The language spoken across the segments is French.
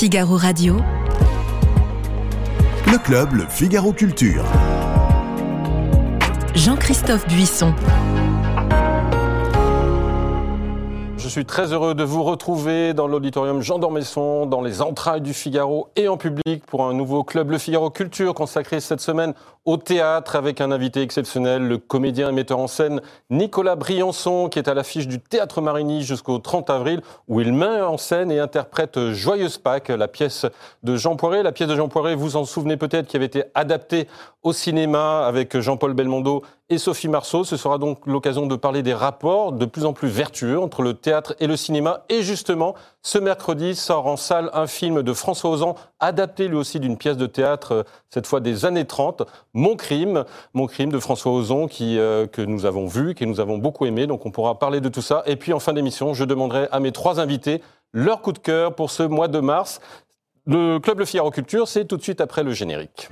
Figaro Radio. Le club, le Figaro Culture. Jean-Christophe Buisson. Je suis très heureux de vous retrouver dans l'auditorium Jean d'Ormesson, dans les entrailles du Figaro et en public pour un nouveau club Le Figaro Culture consacré cette semaine au théâtre avec un invité exceptionnel, le comédien et metteur en scène Nicolas Briançon, qui est à l'affiche du Théâtre Marigny jusqu'au 30 avril, où il met en scène et interprète Joyeuse Pâques, la pièce de Jean Poiret. La pièce de Jean Poiret, vous en souvenez peut-être, qui avait été adaptée au cinéma avec Jean-Paul Belmondo et Sophie Marceau. Ce sera donc l'occasion de parler des rapports de plus en plus vertueux entre le théâtre et le cinéma. Et justement, ce mercredi sort en salle un film de François Ozan, adapté lui aussi d'une pièce de théâtre, cette fois des années 30, Mon crime, Mon crime de François Ozon, euh, que nous avons vu, que nous avons beaucoup aimé. Donc on pourra parler de tout ça. Et puis en fin d'émission, je demanderai à mes trois invités leur coup de cœur pour ce mois de mars. Le Club Le Figaro Culture, c'est tout de suite après le générique.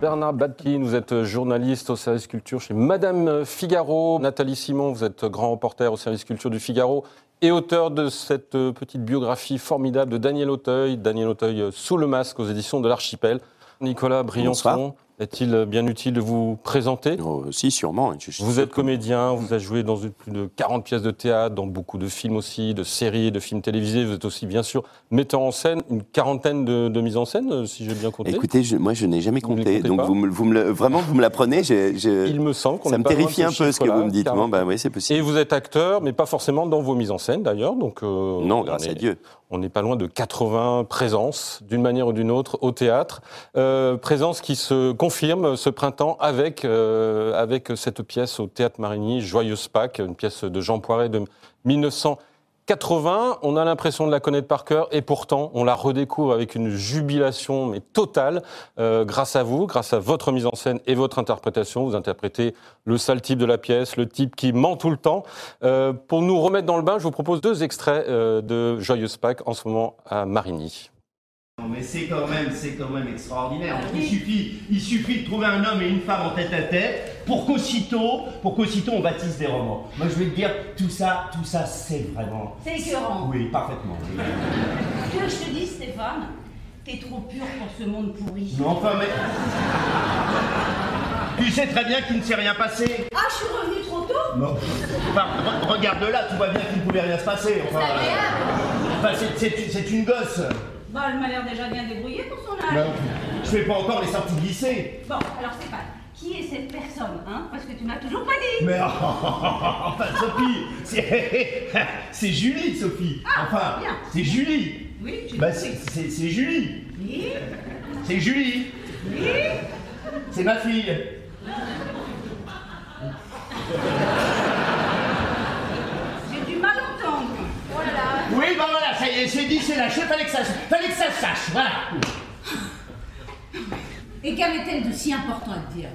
Bernard Badkin, vous êtes journaliste au service culture chez Madame Figaro. Nathalie Simon, vous êtes grand reporter au service culture du Figaro et auteur de cette petite biographie formidable de Daniel Auteuil, Daniel Auteuil sous le masque aux éditions de l'Archipel. Nicolas Briançon, est-il bien utile de vous présenter? Oh, Si, sûrement. vous êtes comédien, vous avez joué dans plus de 40 pièces de théâtre, dans beaucoup de films aussi, de séries, de films télévisés. Vous êtes aussi, bien sûr, metteur en scène, une quarantaine de, de mises en scène, euh, si j'ai bien compté. Écoutez, moi, je n'ai jamais compté. Donc, vous me, vous me le, vraiment, vous me l'apprenez. Il me semble qu'on Ça me terrifie un peu ce que vous me dites. Bon, bah, oui, c'est possible. Et vous êtes acteur, mais pas forcément dans vos mises en scène, d'ailleurs. Donc, euh, non, grâce à Dieu. On n'est pas loin de 80 présences, d'une manière ou d'une autre, au théâtre. Euh, présence qui se confirme ce printemps avec, euh, avec cette pièce au Théâtre Marigny, Joyeuse Pâques, une pièce de Jean Poiret de 1900. 80, on a l'impression de la connaître par cœur et pourtant on la redécouvre avec une jubilation mais totale euh, grâce à vous, grâce à votre mise en scène et votre interprétation. Vous interprétez le sale type de la pièce, le type qui ment tout le temps. Euh, pour nous remettre dans le bain, je vous propose deux extraits euh, de Joyeuse Pâques en ce moment à Marigny. Mais c'est quand même, c'est quand même extraordinaire. Il suffit, il suffit de trouver un homme et une femme en tête à tête pour qu'aussitôt, pour qu'aussitôt on baptise des romans. Moi je vais te dire, tout ça, tout ça, c'est vraiment. C'est écœurant. Oui, parfaitement. Tu veux que je te dise, Stéphane, t'es trop pur pour ce monde pourri. Non, enfin, mais. tu sais très bien qu'il ne s'est rien passé. Ah, je suis revenu trop tôt Non. Enfin, re- regarde là, tu vois bien qu'il ne pouvait rien se passer. Enfin, C'est agréable. enfin, c'est- c'est c'est une gosse. Bah, elle m'a l'air déjà bien débrouillée pour son âge. Non, je fais pas encore les sorties de lycée. Bon, alors Stéphane, qui est cette personne, hein? Parce que tu m'as toujours pas dit. Mais enfin, Sophie, c'est c'est Julie, Sophie. Ah, Enfin, bien. c'est Julie. Oui, tu Bah, c'est c'est- c'est Julie. Oui, C'est Julie. oui. C'est ma fille. J'ai du mal entendre. Oh là là. Oui, est, c'est dit, c'est lâché, fallait que ça, fallait que ça se sache, voilà. Et qu'avait-elle de si important à te dire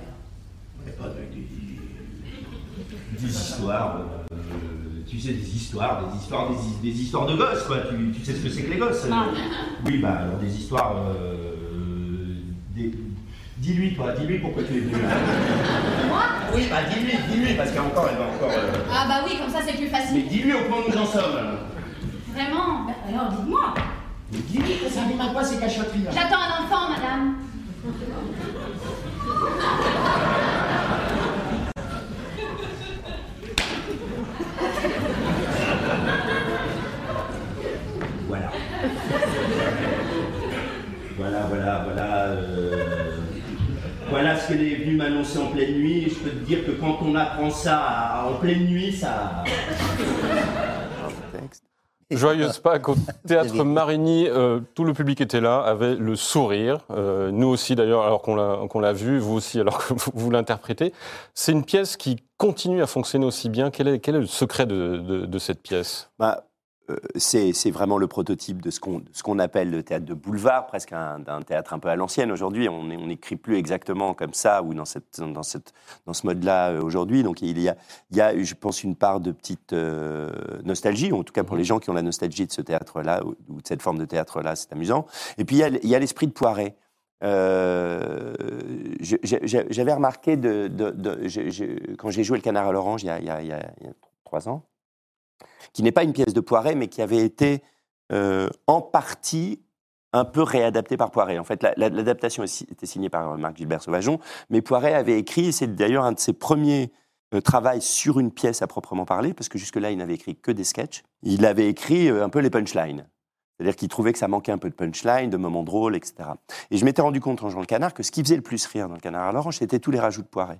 Mais pas de- des, des histoires, euh, tu sais, des histoires, des histoires, des, hi- des histoires de gosses, quoi. Tu, tu sais ce que c'est que les gosses Non. Oui, bah alors des histoires. euh, des... Dis-lui, toi, dis-lui pourquoi tu es venu là. Moi Oui, bah dis-lui, dis-lui, parce qu'encore, elle va encore. euh, Ah bah oui, comme ça c'est plus Mais facile. dis-lui au point où nous en sommes. Vraiment Bah, Alors dites-moi. Que ça rime à quoi ces cachotteries là J'attends un enfant, madame. Voilà. voilà, voilà, voilà. euh, Voilà ce qu'elle est venue m'annoncer en pleine nuit. Et je peux te dire que quand on apprend ça en pleine nuit, ça. Joyeuse Pâques au théâtre Marigny, euh, tout le public était là, avait le sourire. Euh, nous aussi d'ailleurs, alors qu'on l'a qu'on l'a vu, vous aussi alors que vous, vous l'interprétez. C'est une pièce qui continue à fonctionner aussi bien. Quel est, quel est le secret de, de- de cette pièce? Bah, c'est c'est vraiment le prototype de ce qu'on appelle le théâtre de boulevard, presque un, d'un théâtre un peu à l'ancienne aujourd'hui. On n'écrit plus exactement comme ça ou dans, cette, dans, cette, dans ce mode-là euh, aujourd'hui. Donc il y, a, il y a, je pense, une part de petite euh, nostalgie, en tout cas pour les gens qui ont la nostalgie de ce théâtre-là ou, de cette forme de théâtre-là, c'est amusant. Et puis il y a, l'esprit de Poiret. euh, j'avais remarqué de, de- de- je- je- quand j'ai joué le Canard à l'orange il y a, il y a- il y a- il y a trois ans, qui n'est pas une pièce de Poiret, mais qui avait été euh, en partie un peu réadaptée par Poiret. En fait, la- la- l'adaptation était signée par Marc Gilbert Sauvageon, mais Poiret avait écrit, et c'est d'ailleurs un de ses premiers euh, travaux sur une pièce à proprement parler, parce que jusque-là, il n'avait écrit que des sketchs. Il avait écrit euh, un peu les punchlines. C'est-à-dire qu'il trouvait que ça manquait un peu de punchline, de moments drôles, etc. Et je m'étais rendu compte en jouant le canard que ce qui faisait le plus rire dans le canard à l'orange, c'était tous les rajouts de Poiret.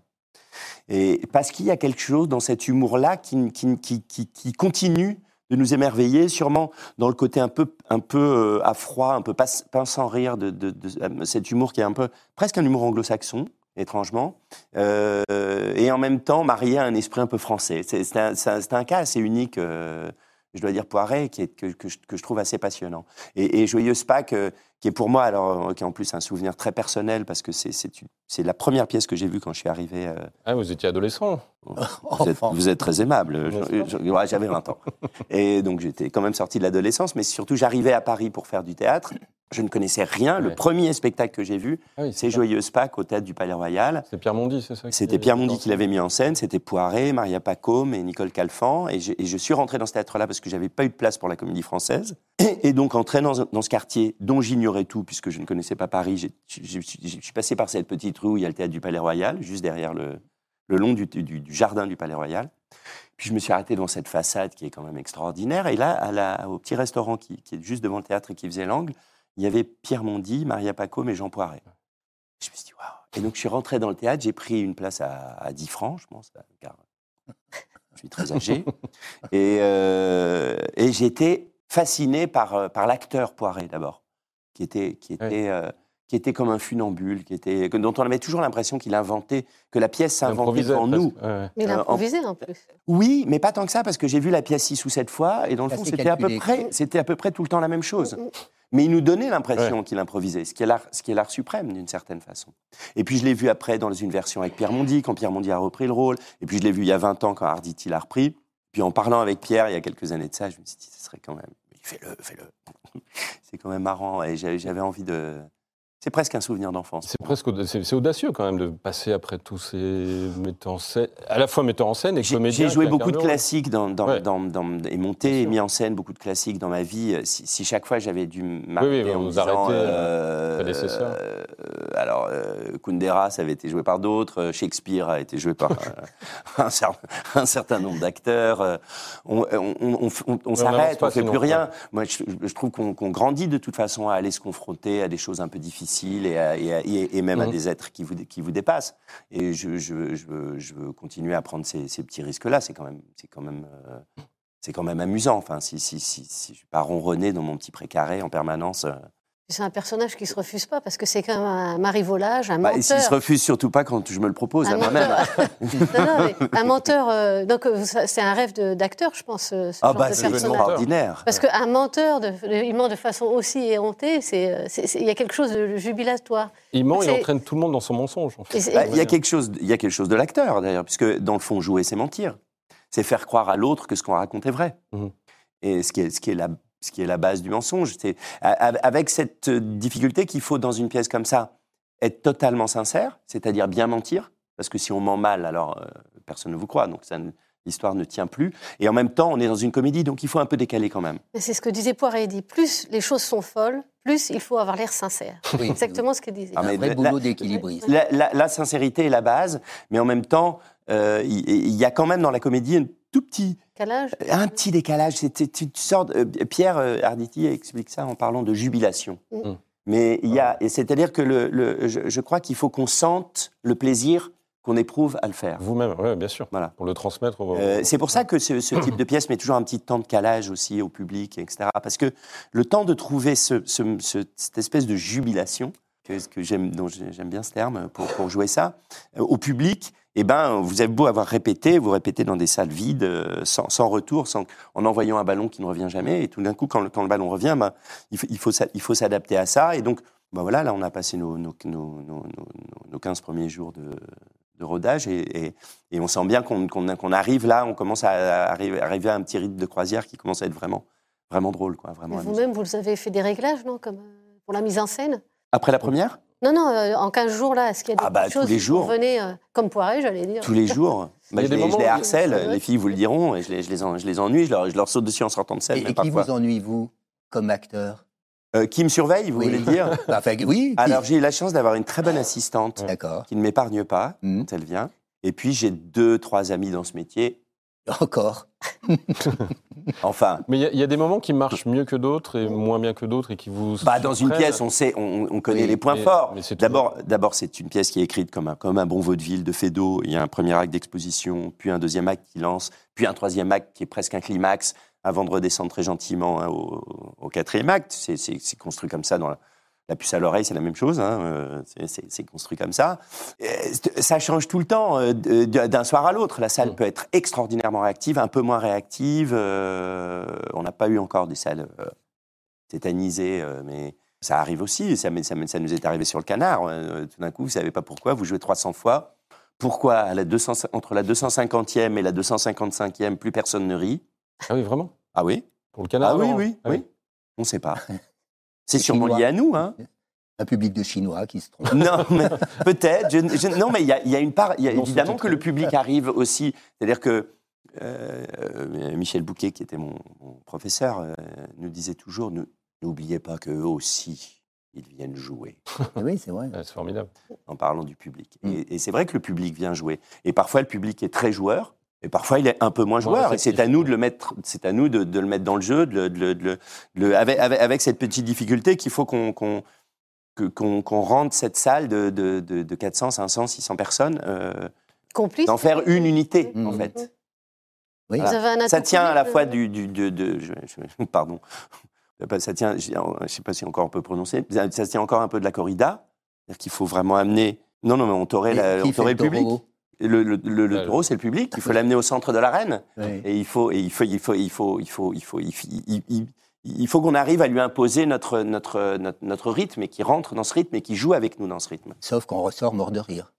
Et parce qu'il y a quelque chose dans cet humour-là qui, qui, qui, qui- continue de nous émerveiller, sûrement dans le côté un peu, un peu euh, à froid, un peu pince sans rire de, de- de cet humour qui est un peu presque un humour anglo-saxon, étrangement, euh, et en même temps marié à un esprit un peu français. C'est un, un- cas assez unique, euh, je dois dire Poiret, que, que je, trouve assez passionnant. Et, et Joyeuse Pâques, euh, qui est pour moi, alors, euh, qui est en plus un souvenir très personnel, parce que c'est- c'est une- c'est la première pièce que j'ai vue quand je suis arrivé. euh, Ah, vous étiez adolescent. vous, êtes, vous êtes très aimable. Je- ouais, J'avais 20 ans. Et donc j'étais quand même sorti de l'adolescence, mais surtout j'arrivais à Paris pour faire du théâtre. Je ne connaissais rien. Le premier spectacle que j'ai vu, Ah oui, c'est. Joyeuse Pâques au théâtre du Palais Royal. C'est Pierre Mondy, c'est ça C'était Pierre Mondy qui l'avait mis en scène, c'était Poiret, Maria Pacôme et Nicole Calfan. Et je, et je suis rentré dans ce théâtre-là parce que j'avais pas eu de place pour la comédie française. Et, et donc, entré dans, dans ce quartier dont j'ignorais tout, puisque je ne connaissais pas Paris, je suis- je suis passé par cette petite rue où il y a le théâtre du Palais Royal, juste derrière le, le long du, du- du jardin du Palais Royal. Puis je me suis arrêté devant cette façade qui est quand même extraordinaire. Et là, à la- au petit restaurant qui, qui est juste devant le théâtre et qui faisait l'angle, il y avait Pierre Mondy, Maria Pacôme et Jean Poiret. Je me suis dit, waouh. Et donc, je suis rentré dans le théâtre, j'ai pris une place à, à 10 francs, je pense, car je suis très âgé. et euh, et été fasciné par, euh, par l'acteur Poiret, d'abord, qui était, qui, était, euh, qui était comme un funambule, qui était, dont on avait toujours l'impression qu'il inventait, que la pièce s'inventait devant nous. Mais il Euh, en- improvisait en plus. Oui, mais pas tant que ça, parce que j'ai vu la pièce six ou sept fois, et dans le fond, c'était à, peu près, c'était à peu près tout le temps la même chose. Mm, mm. Mais il nous donnait l'impression qu'il improvisait, ce qui est l'art, ce qui est l'art suprême d'une certaine façon. Et puis je l'ai vu après dans une version avec Pierre Mondy, quand Pierre Mondy a repris le rôle. Et puis je l'ai vu il y a 20 ans quand Arditi l'a repris. Puis en parlant avec Pierre il y a quelques années de ça, je me suis dit, ce serait quand même, fais-le, fais-le. C'est quand même marrant et j'avais envie de. C'est presque un souvenir d'enfance. C'est presque c'est audacieux quand même de passer après tous ces metteurs en scène, à la fois metteurs en scène et comédiens. j'ai joué beaucoup de classiques dans, dans, Ouais. dans- dans- et monté et mis en scène beaucoup de classiques dans ma vie. euh, Si, si chaque fois j'avais dû m'arrêter oui, en vous disant, arrêtez, euh, prédécesseur. euh, alors euh, Kundera, ça avait été joué par d'autres. euh, Shakespeare a été joué par euh, un, cer- un certain nombre d'acteurs. euh, On, on- on- on- on avance s'arrête, on fait sinon, plus rien. Moi, je, je trouve qu'on qu'on grandit de toute façon à aller se confronter à des choses un peu difficiles et, à- et à- et- et même à Mhm. des êtres qui vous, qui vous dépassent. Et je, je- je veux, je veux continuer à prendre ces, ces petits risques-là. C'est quand même, c'est quand même, euh, c'est quand même amusant. Enfin, si, si, si, si je suis pas ronronner dans mon petit précaré en permanence. C'est un personnage qui se refuse pas parce que c'est quand même un marivolage, un bah, et menteur. s'il se refuse surtout pas quand je me le propose Un à moi-même. menteur. Non, non, mais un menteur. euh, donc euh, c'est un rêve d'acteur, je pense. euh, Ce Ah genre bah c'est extraordinaire. Parce qu'un menteur, de, de- il ment de façon aussi éhontée. c'est, Il y a quelque chose de jubilatoire. Il ment, il C'est- entraîne tout le monde dans son mensonge. En fait. Et Bah, Il y a quelque chose, il y a quelque chose de l'acteur d'ailleurs, puisque dans le fond, jouer, c'est mentir. C'est faire croire à l'autre que ce qu'on raconte est vrai. Mhm. Et ce qui est, ce qui est la, ce qui est la base du mensonge, c'est avec cette difficulté qu'il faut dans une pièce comme ça être totalement sincère, c'est-à-dire bien mentir, parce que si on ment mal, alors euh, personne ne vous croit, donc ça ne- l'histoire ne tient plus. Et en même temps, on est dans une comédie, donc il faut un peu décaler quand même. C'est ce que disait Poiret. Il dit plus les choses sont folles, plus il faut avoir l'air sincère. Oui. Exactement ce qu'il disait. Ah, un mais vrai la- boulot d'équilibriste. La, la- la sincérité est la base, mais en même temps, euh, il il y, a quand même dans la comédie un tout petit Calage. Un petit décalage, c'est c'est une sorte. euh, Pierre euh, Arditi explique ça en parlant de jubilation. Mm. Mais il y a, et c'est-à-dire que le, le- je, je crois qu'il faut qu'on sente le plaisir qu'on éprouve à le faire. Vous-même, oui, bien sûr. Voilà. Pour le transmettre. au- Euh, c'est pour ça que ce, ce type de pièce met toujours un petit temps de calage aussi au public, etc. Parce que le temps de trouver ce- ce- ce- cette espèce de jubilation, que, que j'aime, dont j'ai- j'aime bien ce terme pour, pour jouer ça, euh, au public, eh ben, vous avez beau avoir répété, vous répétez dans des salles vides, euh, sans, sans retour, sans, en envoyant un ballon qui ne revient jamais, et tout d'un coup, quand le, quand le ballon revient, ben, il, faut, il, faut, s'a- il faut s'adapter à ça. Et donc, ben voilà, là, on a passé nos, nos, nos, nos, nos- nos 15 premiers jours de, de rodage, et, et- et on sent bien qu'on arrive là, on commence à, arriver, arriver à un petit rythme de croisière qui commence à être vraiment, vraiment drôle. Vous-même, vous avez fait des réglages, non Comme euh, pour la mise en scène? Après la première? Non, non, euh, en 15 jours, là, est-ce qu'il y a des Ah bah, choses tous les qui jours. venaient euh, comme poiré, j'allais dire Tous les jours. Bah, je, les, je harcèle, les filles vous le diront, et je les, je les, en- je les ennuie, je leur, je leur saute dessus en sortant de scène. Et, qui vous ennuie, vous, comme acteur? Euh, qui me surveille, vous Oui. voulez dire Enfin, oui, Alors j'ai eu la chance d'avoir une très bonne assistante D'accord. qui ne m'épargne pas Hmm. quand elle vient. Et puis j'ai deux, trois amis dans ce métier. Encore. Enfin, Mais il y a- il y, a des moments qui marchent mieux que d'autres et moins bien que d'autres et qui vous. bah, dans une pièce, on sait, on, on connaît Oui, les points mais- forts. D'abord, d'abord, c'est une pièce qui est écrite comme un, comme un bon vaudeville de Fédo. Il y a un premier acte d'exposition, puis un deuxième acte qui lance, puis un troisième acte qui est presque un climax, avant de redescendre très gentiment hein, au, au quatrième acte. C'est construit comme ça dans la, la puce à l'oreille, c'est la même chose. hein, euh, c'est- construit comme ça. Euh, Ça change tout le temps, euh, d'un soir à l'autre. La salle Mm. peut être extraordinairement réactive, un peu moins réactive. on n'a pas eu encore des salles tétanisées, mais ça arrive aussi. Ça, ça, nous est arrivé sur le canard. euh, tout d'un coup, vous savez pas pourquoi, vous jouez 300 fois. Pourquoi à la 200 entre la 250e et la 255e, plus personne ne rit? Ah oui, vraiment? Ah oui? Pour le canard Ah oui, non oui, Ah oui. On ne sait pas. C'est sûrement lié à nous, hein Un public de Chinois qui se trompe. non, mais peut-être. Je- je- non, mais il y, a- il y a une part. Il y a Non, évidemment que le public arrive aussi. C'est-à-dire que euh, Michel Bouquet, qui était mon, mon professeur, euh, nous disait toujours ne- n'oubliez pas qu'eux aussi, ils viennent jouer. oui, c'est vrai. C'est formidable. En parlant du public. Mm. Et, et c'est vrai que le public vient jouer. Et parfois, le public est très joueur. Et parfois, il est un peu moins joueur. et c'est à nous de le mettre, c'est à nous de, de le mettre dans le jeu, de de de avec, avec, avec cette petite difficulté qu'il faut qu'on qu'on rende cette salle de, de, de, de 400, 500, 600 personnes, euh, Complice d'en faire une unité, Mm. en fait. Oui. Vous avez un Ça tient à la fois du... du de, de- je- je- pardon. Ça tient, je ne sais pas si encore on peut prononcer, ça tient encore un peu de la corrida. C'est-à-dire qu'il faut vraiment amener... Non, non, mais on taurait, la- Qui on fait taurait le public. Le, le, le- le Ouais, taureau, c'est le public. Il faut l'amener au centre de l'arène. Oui. Et il faut, et il faut, il faut, il faut, il faut, il faut, il faut, il- il- il faut qu'on arrive à lui imposer notre, notre, notre, notre rythme et qu'il rentre dans ce rythme et qu'il joue avec nous dans ce rythme. Sauf qu'on ressort mort de rire.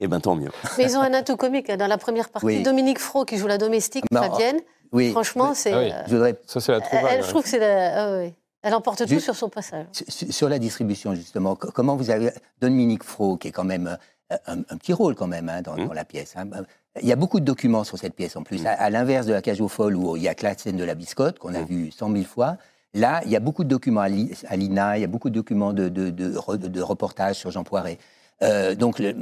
Et ben tant mieux. Mais ils ont un atout comique. hein. Dans la première partie, Oui. Dominique Fro, qui joue la domestique Non. Fabienne, Oui. franchement, c'est. Ah oui. euh, Je voudrais Ça, c'est la elle, trouvaille. je ouais. trouve que c'est la. ah oui. Elle emporte tout sur son passage. Sur- Sur la distribution, justement, co- comment vous avez. Dominique Fro, qui est quand même euh, un, un petit rôle, quand même, hein, dans, Mmh. dans la pièce. hein. Il y a beaucoup de documents sur cette pièce, en plus. À, à l'inverse de la cage aux folles, où il y a que la scène de la biscotte, qu'on a Mmh. vue cent mille fois. Là, il y a beaucoup de documents à l'I- à l'INA, il y a beaucoup de documents de, de, de, re- de reportages sur Jean Poiret. Euh, donc, le-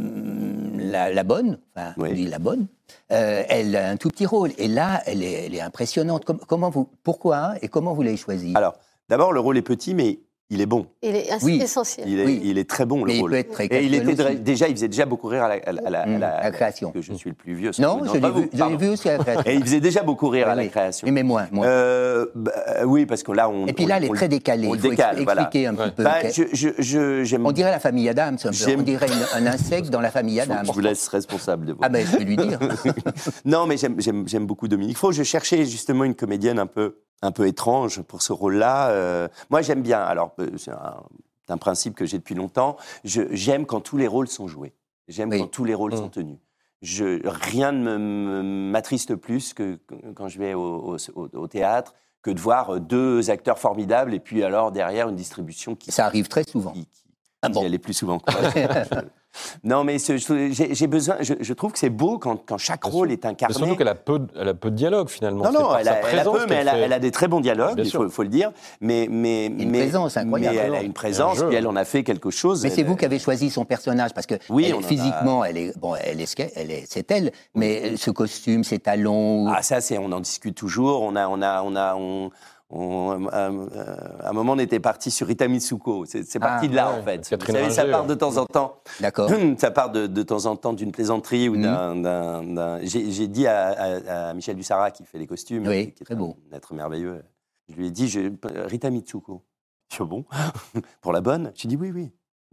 la, la bonne, enfin, Oui. on dit la bonne, euh, elle a un tout petit rôle. Et là, elle est, elle est impressionnante. Com- comment vous, pourquoi et comment vous l'avez choisie? Alors, d'abord, le rôle est petit, mais il est bon. Il est Oui. essentiel. Il est, Oui. il est très bon, le Mais il rôle. peut être très Et il était aussi. déjà, il faisait déjà beaucoup rire à la, à la- à la- Mmh, à la- la création. Que je suis le plus vieux. Non, je l'ai vu, je vu aussi à la création. Et il faisait déjà beaucoup rire Oui, à la création. Mais moins. moins. Euh, bah, oui, parce que là, on. Et puis là, on- elle est on- très décalée. on Il faut décale, voilà. un Ouais. peu. Bah, qu'elle- je, je, je- j'aime- On dirait la famille Adams, un peu. On dirait une- un insecte dans la famille Adams. Je vous laisse responsable de vous. Ah ben, je vais lui dire. non, mais j'aime beaucoup Dominique Faux. Je cherchais justement une comédienne un peu, un peu étrange pour ce rôle-là. Euh, moi, j'aime bien. Alors, euh, c'est un, principe que j'ai depuis longtemps. J'aime quand tous les rôles sont joués. J'aime Oui. quand tous les rôles Mm. sont tenus. Je, rien ne m'attriste plus que quand je vais au, au- au- au théâtre que de voir deux acteurs formidables et puis alors derrière une distribution qui, Ça arrive très souvent. qui, qui- Ah bon. plus souvent. non, mais j'ai besoin. Je, je trouve que c'est beau quand, quand chaque Bien rôle sûr. est Mais incarné. surtout qu'elle a, peu de- elle a peu de dialogue finalement. Non, non, elle a, elle a peu, mais elle a, fait- elle a des très bons dialogues, il faut, faut le dire. Mais, mais, Une mais, présence incroyable. Mais elle a une présence, Et un puis elle en a fait quelque chose. Mais c'est vous qui avez choisi son personnage parce que Oui, elle- physiquement, elle est bon, elle est, elle c'est elle. Mais ce costume, ces talons, Ah, ça, c'est, on en discute toujours. On a, on a, on a, on, on- à, à un moment, on était parti sur Rita Mitsuko. C'est, parti Ah, de là, ouais, en fait. Vous savez, ça part de temps en temps. d'accord. Ça part de, de temps en temps d'une plaisanterie ou Mhm. d'un. J'ai, dit à, à- à Michel Dussara qui fait les costumes, Oui, qui est très beau. un être merveilleux. Je lui ai dit, je, Rita Mitsuko. Je dis, bon, pour la bonne? J'ai dit oui, oui.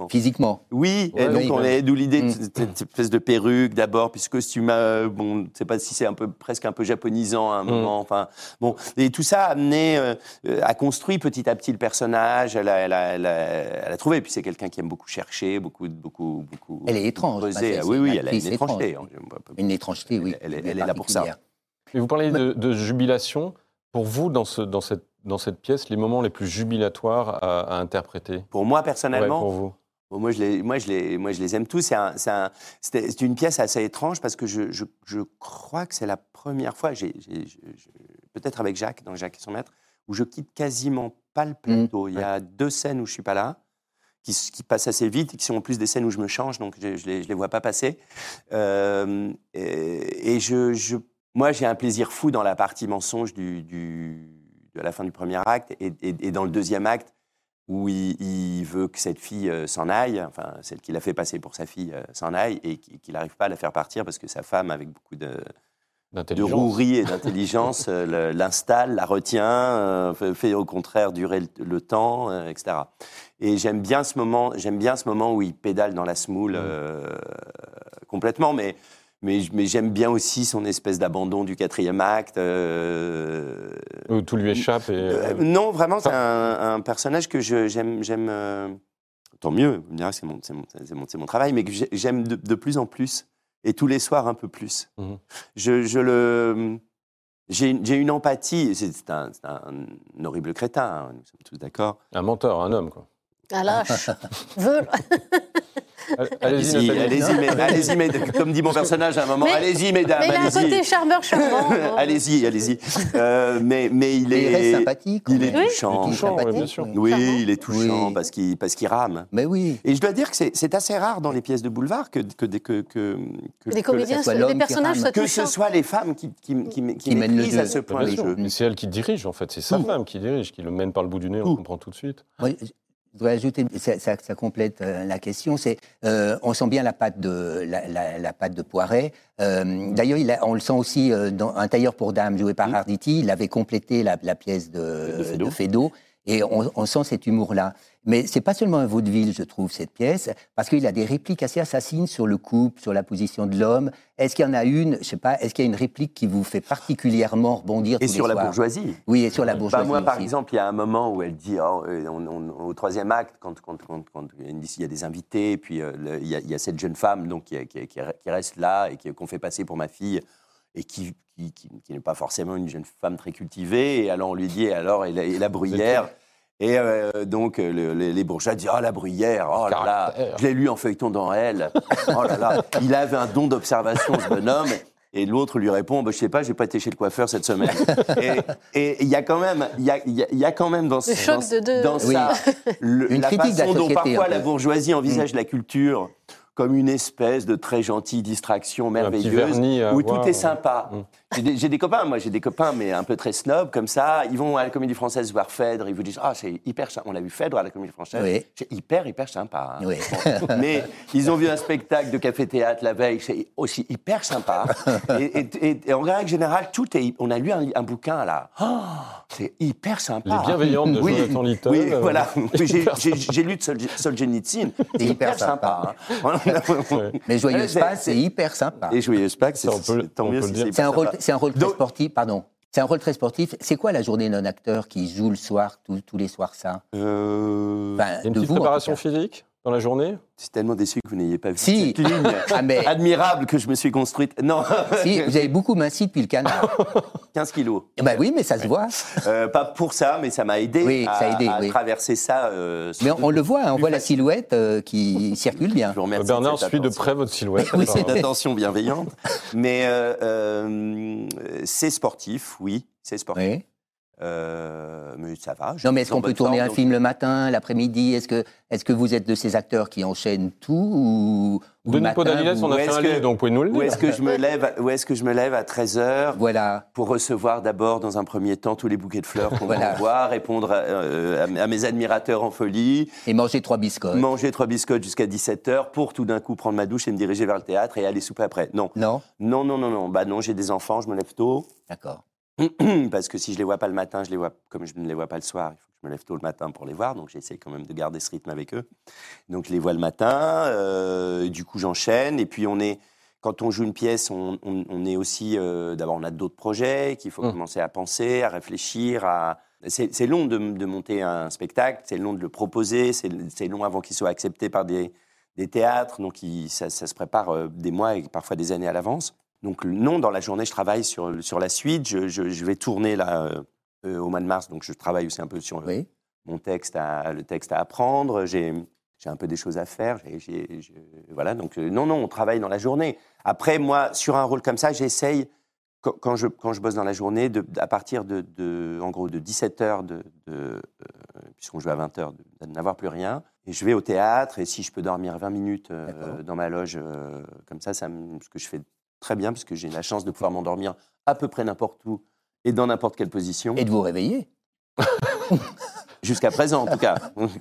Physiquement. Oui, et Ouais, donc oui, on ouais. est d'où l'idée de Mm. cette espèce de perruque d'abord, puis ce costume, euh, bon, je ne sais pas si c'est un peu presque un peu japonisant à un Mm. moment, enfin bon, et tout ça a amené, euh, a construit petit à petit le personnage. Elle a, elle a, elle a, elle a trouvé, et puis c'est quelqu'un qui aime beaucoup chercher, beaucoup, beaucoup, beaucoup. Elle est étrange, bah, Ah oui, oui, elle a une étrangeté. étrange. hein. Une étrangeté, oui. Elle est- elle est là pour ça. Et vous parlez de, de jubilation. Pour vous, dans, ce, dans, cette, dans cette pièce, les moments les plus jubilatoires à, à interpréter? Pour moi Ouais, personnellement, pour vous. Bon, moi, je les, moi, je les, moi, je les aime tous. C'est un- un- une pièce assez étrange parce que je, je, je crois que c'est la première fois, peut-être avec Jacques, dans Jacques et son maître, où je quitte quasiment pas le plateau. Il y a deux scènes où je suis pas là, qui, passent assez vite et qui sont en plus des scènes où je me change, donc je, je les, vois pas passer. Euh, et et je, je- moi, j'ai un plaisir fou dans la partie mensonge du, du- de la fin du premier acte et, et- et dans le deuxième acte où il, il veut que cette fille euh, s'en aille, enfin celle qu'il a fait passer pour sa fille euh, s'en aille et qu'il n'arrive pas à la faire partir parce que sa femme, avec beaucoup de, rouerie et d'intelligence, euh, le- l'installe, la retient, fait, au contraire durer le, le temps, etc. Et j'aime bien ce moment, j'aime bien ce moment où il pédale dans la semoule euh, complètement, mais mais, mais j'aime bien aussi son espèce d'abandon du quatrième acte. euh, Où tout lui échappe et. euh, non, vraiment, c'est un, un personnage que j'aime. j'aime euh, tant mieux, vous me direz, c'est mon, travail, mais que j'ai- j'aime de, de plus en plus. Et tous les soirs, un peu plus. Mhm. Je, je le. J'ai une- empathie. C'est un, horrible crétin, hein, nous sommes tous d'accord. Un menteur, un homme, quoi. Un lâche. Allez-y, Allez-y, mais comme dit mon personnage à un moment, allez-y, mesdames, Mais il a un côté charmeur charmant. non allez-y, allez-y. Euh, mais, mais il Mais il reste est. sympathique. Il est touchant. Il est touchant, sympathique, oui, bien sûr. Oui, Charmant. il est touchant Oui. parce qu'il parce qu'il rame. Mais oui. Et je dois dire que c'est assez rare dans les pièces de boulevard que, que, que, que, que, Les que- comédiens, qui personnages soient que ce soit les femmes qui, qui, qui, qui, Qui mènent le jeu. à ce point les jeux. Mais c'est elle qui dirige, en fait. C'est sa femme qui dirige, qui le mène par le bout du nez, on comprend tout de suite. Je voudrais ajouter, ça, ça- ça complète euh, la question, c'est euh, on sent bien la patte de, la, la- la patte de Poiret. Euh, D'ailleurs, on le sent aussi dans Un tailleur pour dames, joué par. Arditi. Il avait complété la, la pièce de, De Feydeau. Et on, on sent cet humour-là. Mais c'est pas seulement un vaudeville, je trouve, cette pièce, parce qu'il a des répliques assez assassines sur le couple, sur la position de l'homme. Est-ce qu'il y en a une, je sais pas, est-ce qu'il y a une réplique qui vous fait particulièrement rebondir Et tous sur les la soirs bourgeoisie. Oui, et sur la Bah, bourgeoisie. moi, par exemple, il y a un moment où elle dit, oh, euh, on- on- au troisième acte, quand, quand, quand, quand il y a des invités, et puis euh, le- il y, a- il y a cette jeune femme donc, qui, qui- qui- qui reste là et qui- qu'on fait passer pour ma fille, et qui, qui, qui- qui n'est pas forcément une jeune femme très cultivée. Et alors on lui dit, alors, et la, et la bruyère et euh, donc euh, le- les, les bourgeois disent, oh la bruyère, oh là là, je l'ai lu en feuilleton dans Elle, oh là là, il avait un don d'observation ce bonhomme. Et l'autre lui répond, bah, je sais pas, j'ai pas été chez le coiffeur cette semaine. Et- il y a quand même, il y a, il y a- y a quand même dans, ce- Le choc dans, de deux. dans ça le- Une la critique de la façon dont parfois la bourgeoisie envisage la culture comme une espèce de très gentille distraction merveilleuse vernis à où tout est sympa. Mm. J'ai des, copains, moi j'ai des copains, mais un peu très snob comme ça. Ils vont à la Comédie Française voir Phèdre, ils vous disent ah c'est hyper, sympa. on l'a vu Phèdre à la Comédie Française, Oui. c'est hyper hyper sympa. hein. Oui. Mais ils ont vu un spectacle de café théâtre la veille, c'est aussi hyper sympa. Et, et- et- et en règle générale, tout est. On a lu un, un bouquin là, Oh, c'est hyper sympa. Les bienveillantes de Oui, Jonathan Little. Oui, euh, voilà. J'ai- lu de Sol- Solzhenitsyn, c'est hyper hyper sympa. hein. Ouais. Mais Joyeuse Pâques, c'est- hyper sympa. Et Joyeuse Pâques, c'est tant mieux c'est un rôle. C'est un rôle très Donc- sportif, pardon. C'est un rôle très sportif. C'est quoi la journée d'un acteur qui joue le soir, tous- tous les soirs, ça? Euh, Enfin, Il y a une de petite vous, préparation physique? Dans la journée Je suis tellement déçu que vous n'ayez pas vu Si. cette ligne Ah, mais admirable que je me suis construite. Non, si, vous avez beaucoup minci depuis le canard. 15 kilos. Ben oui, mais ça se voit. Euh, pas pour ça, mais ça m'a aidé Oui, à, ça a aidé, à oui. traverser ça. euh, Mais on, on le voit, hein, on voit la silhouette euh, qui circule bien. Je vous remercie Bernard suit de attention. près votre silhouette. Oui, c'est- D'attention bienveillante. Mais euh, euh, c'est sportif, oui, c'est sportif. Oui. Euh, mais ça va. Non, mais est-ce qu'on peut tourner forme, un donc- film le matin, l'après-midi? Est-ce que, est-ce que vous êtes de ces acteurs qui enchaînent tout ou, ou Denis Podalides, on a Où fait est-ce un que- livre, donc vous pouvez nous le Où lire. est-ce que je me lève Où est-ce que je me lève à 13 h Voilà. pour recevoir d'abord, dans un premier temps, tous les bouquets de fleurs qu'on Voilà. m'envoie, répondre à, euh, à- mes admirateurs en folie, Et manger trois biscottes. manger trois biscottes jusqu'à 17 h pour tout d'un coup prendre ma douche et me diriger vers le théâtre et aller souper après. Non, Non non, non, non, non. Bah non, j'ai des enfants, je me lève tôt. D'accord. Parce que si je les vois pas le matin, je les vois comme je ne les vois pas le soir. Il faut que je me lève tôt le matin pour les voir, donc j'essaie quand même de garder ce rythme avec eux. Donc je les vois le matin. euh, du coup, j'enchaîne. Et puis on est, quand on joue une pièce, on, on- on est aussi. euh, D'abord, on a d'autres projets qu'il faut Mm. commencer à penser, à réfléchir. À... C'est long de, de monter un spectacle, c'est long de le proposer, c'est long avant qu'il soit accepté par des, des théâtres. Donc il- ça, ça se prépare euh, des mois et parfois des années à l'avance. Donc non, dans la journée, je travaille sur, sur la suite. Je, je- je vais tourner là euh, euh, au mois de mars, donc je travaille aussi un peu sur euh, Oui. mon texte, à, le texte à apprendre. J'ai un peu des choses à faire. voilà, donc euh, non, non, on travaille dans la journée. Après, moi, sur un rôle comme ça, j'essaye, quand, quand je, quand je bosse dans la journée, de, à partir de, de- en gros, de 17h, de, de, euh, puisqu'on joue à 20h, de, n'avoir plus rien. Et je vais au théâtre, et si je peux dormir 20 minutes dans ma loge, comme ça, ce que je fais très bien, parce que j'ai la chance de pouvoir m'endormir à peu près n'importe où et dans n'importe quelle position. Et de vous réveiller. Jusqu'à présent, en tout cas.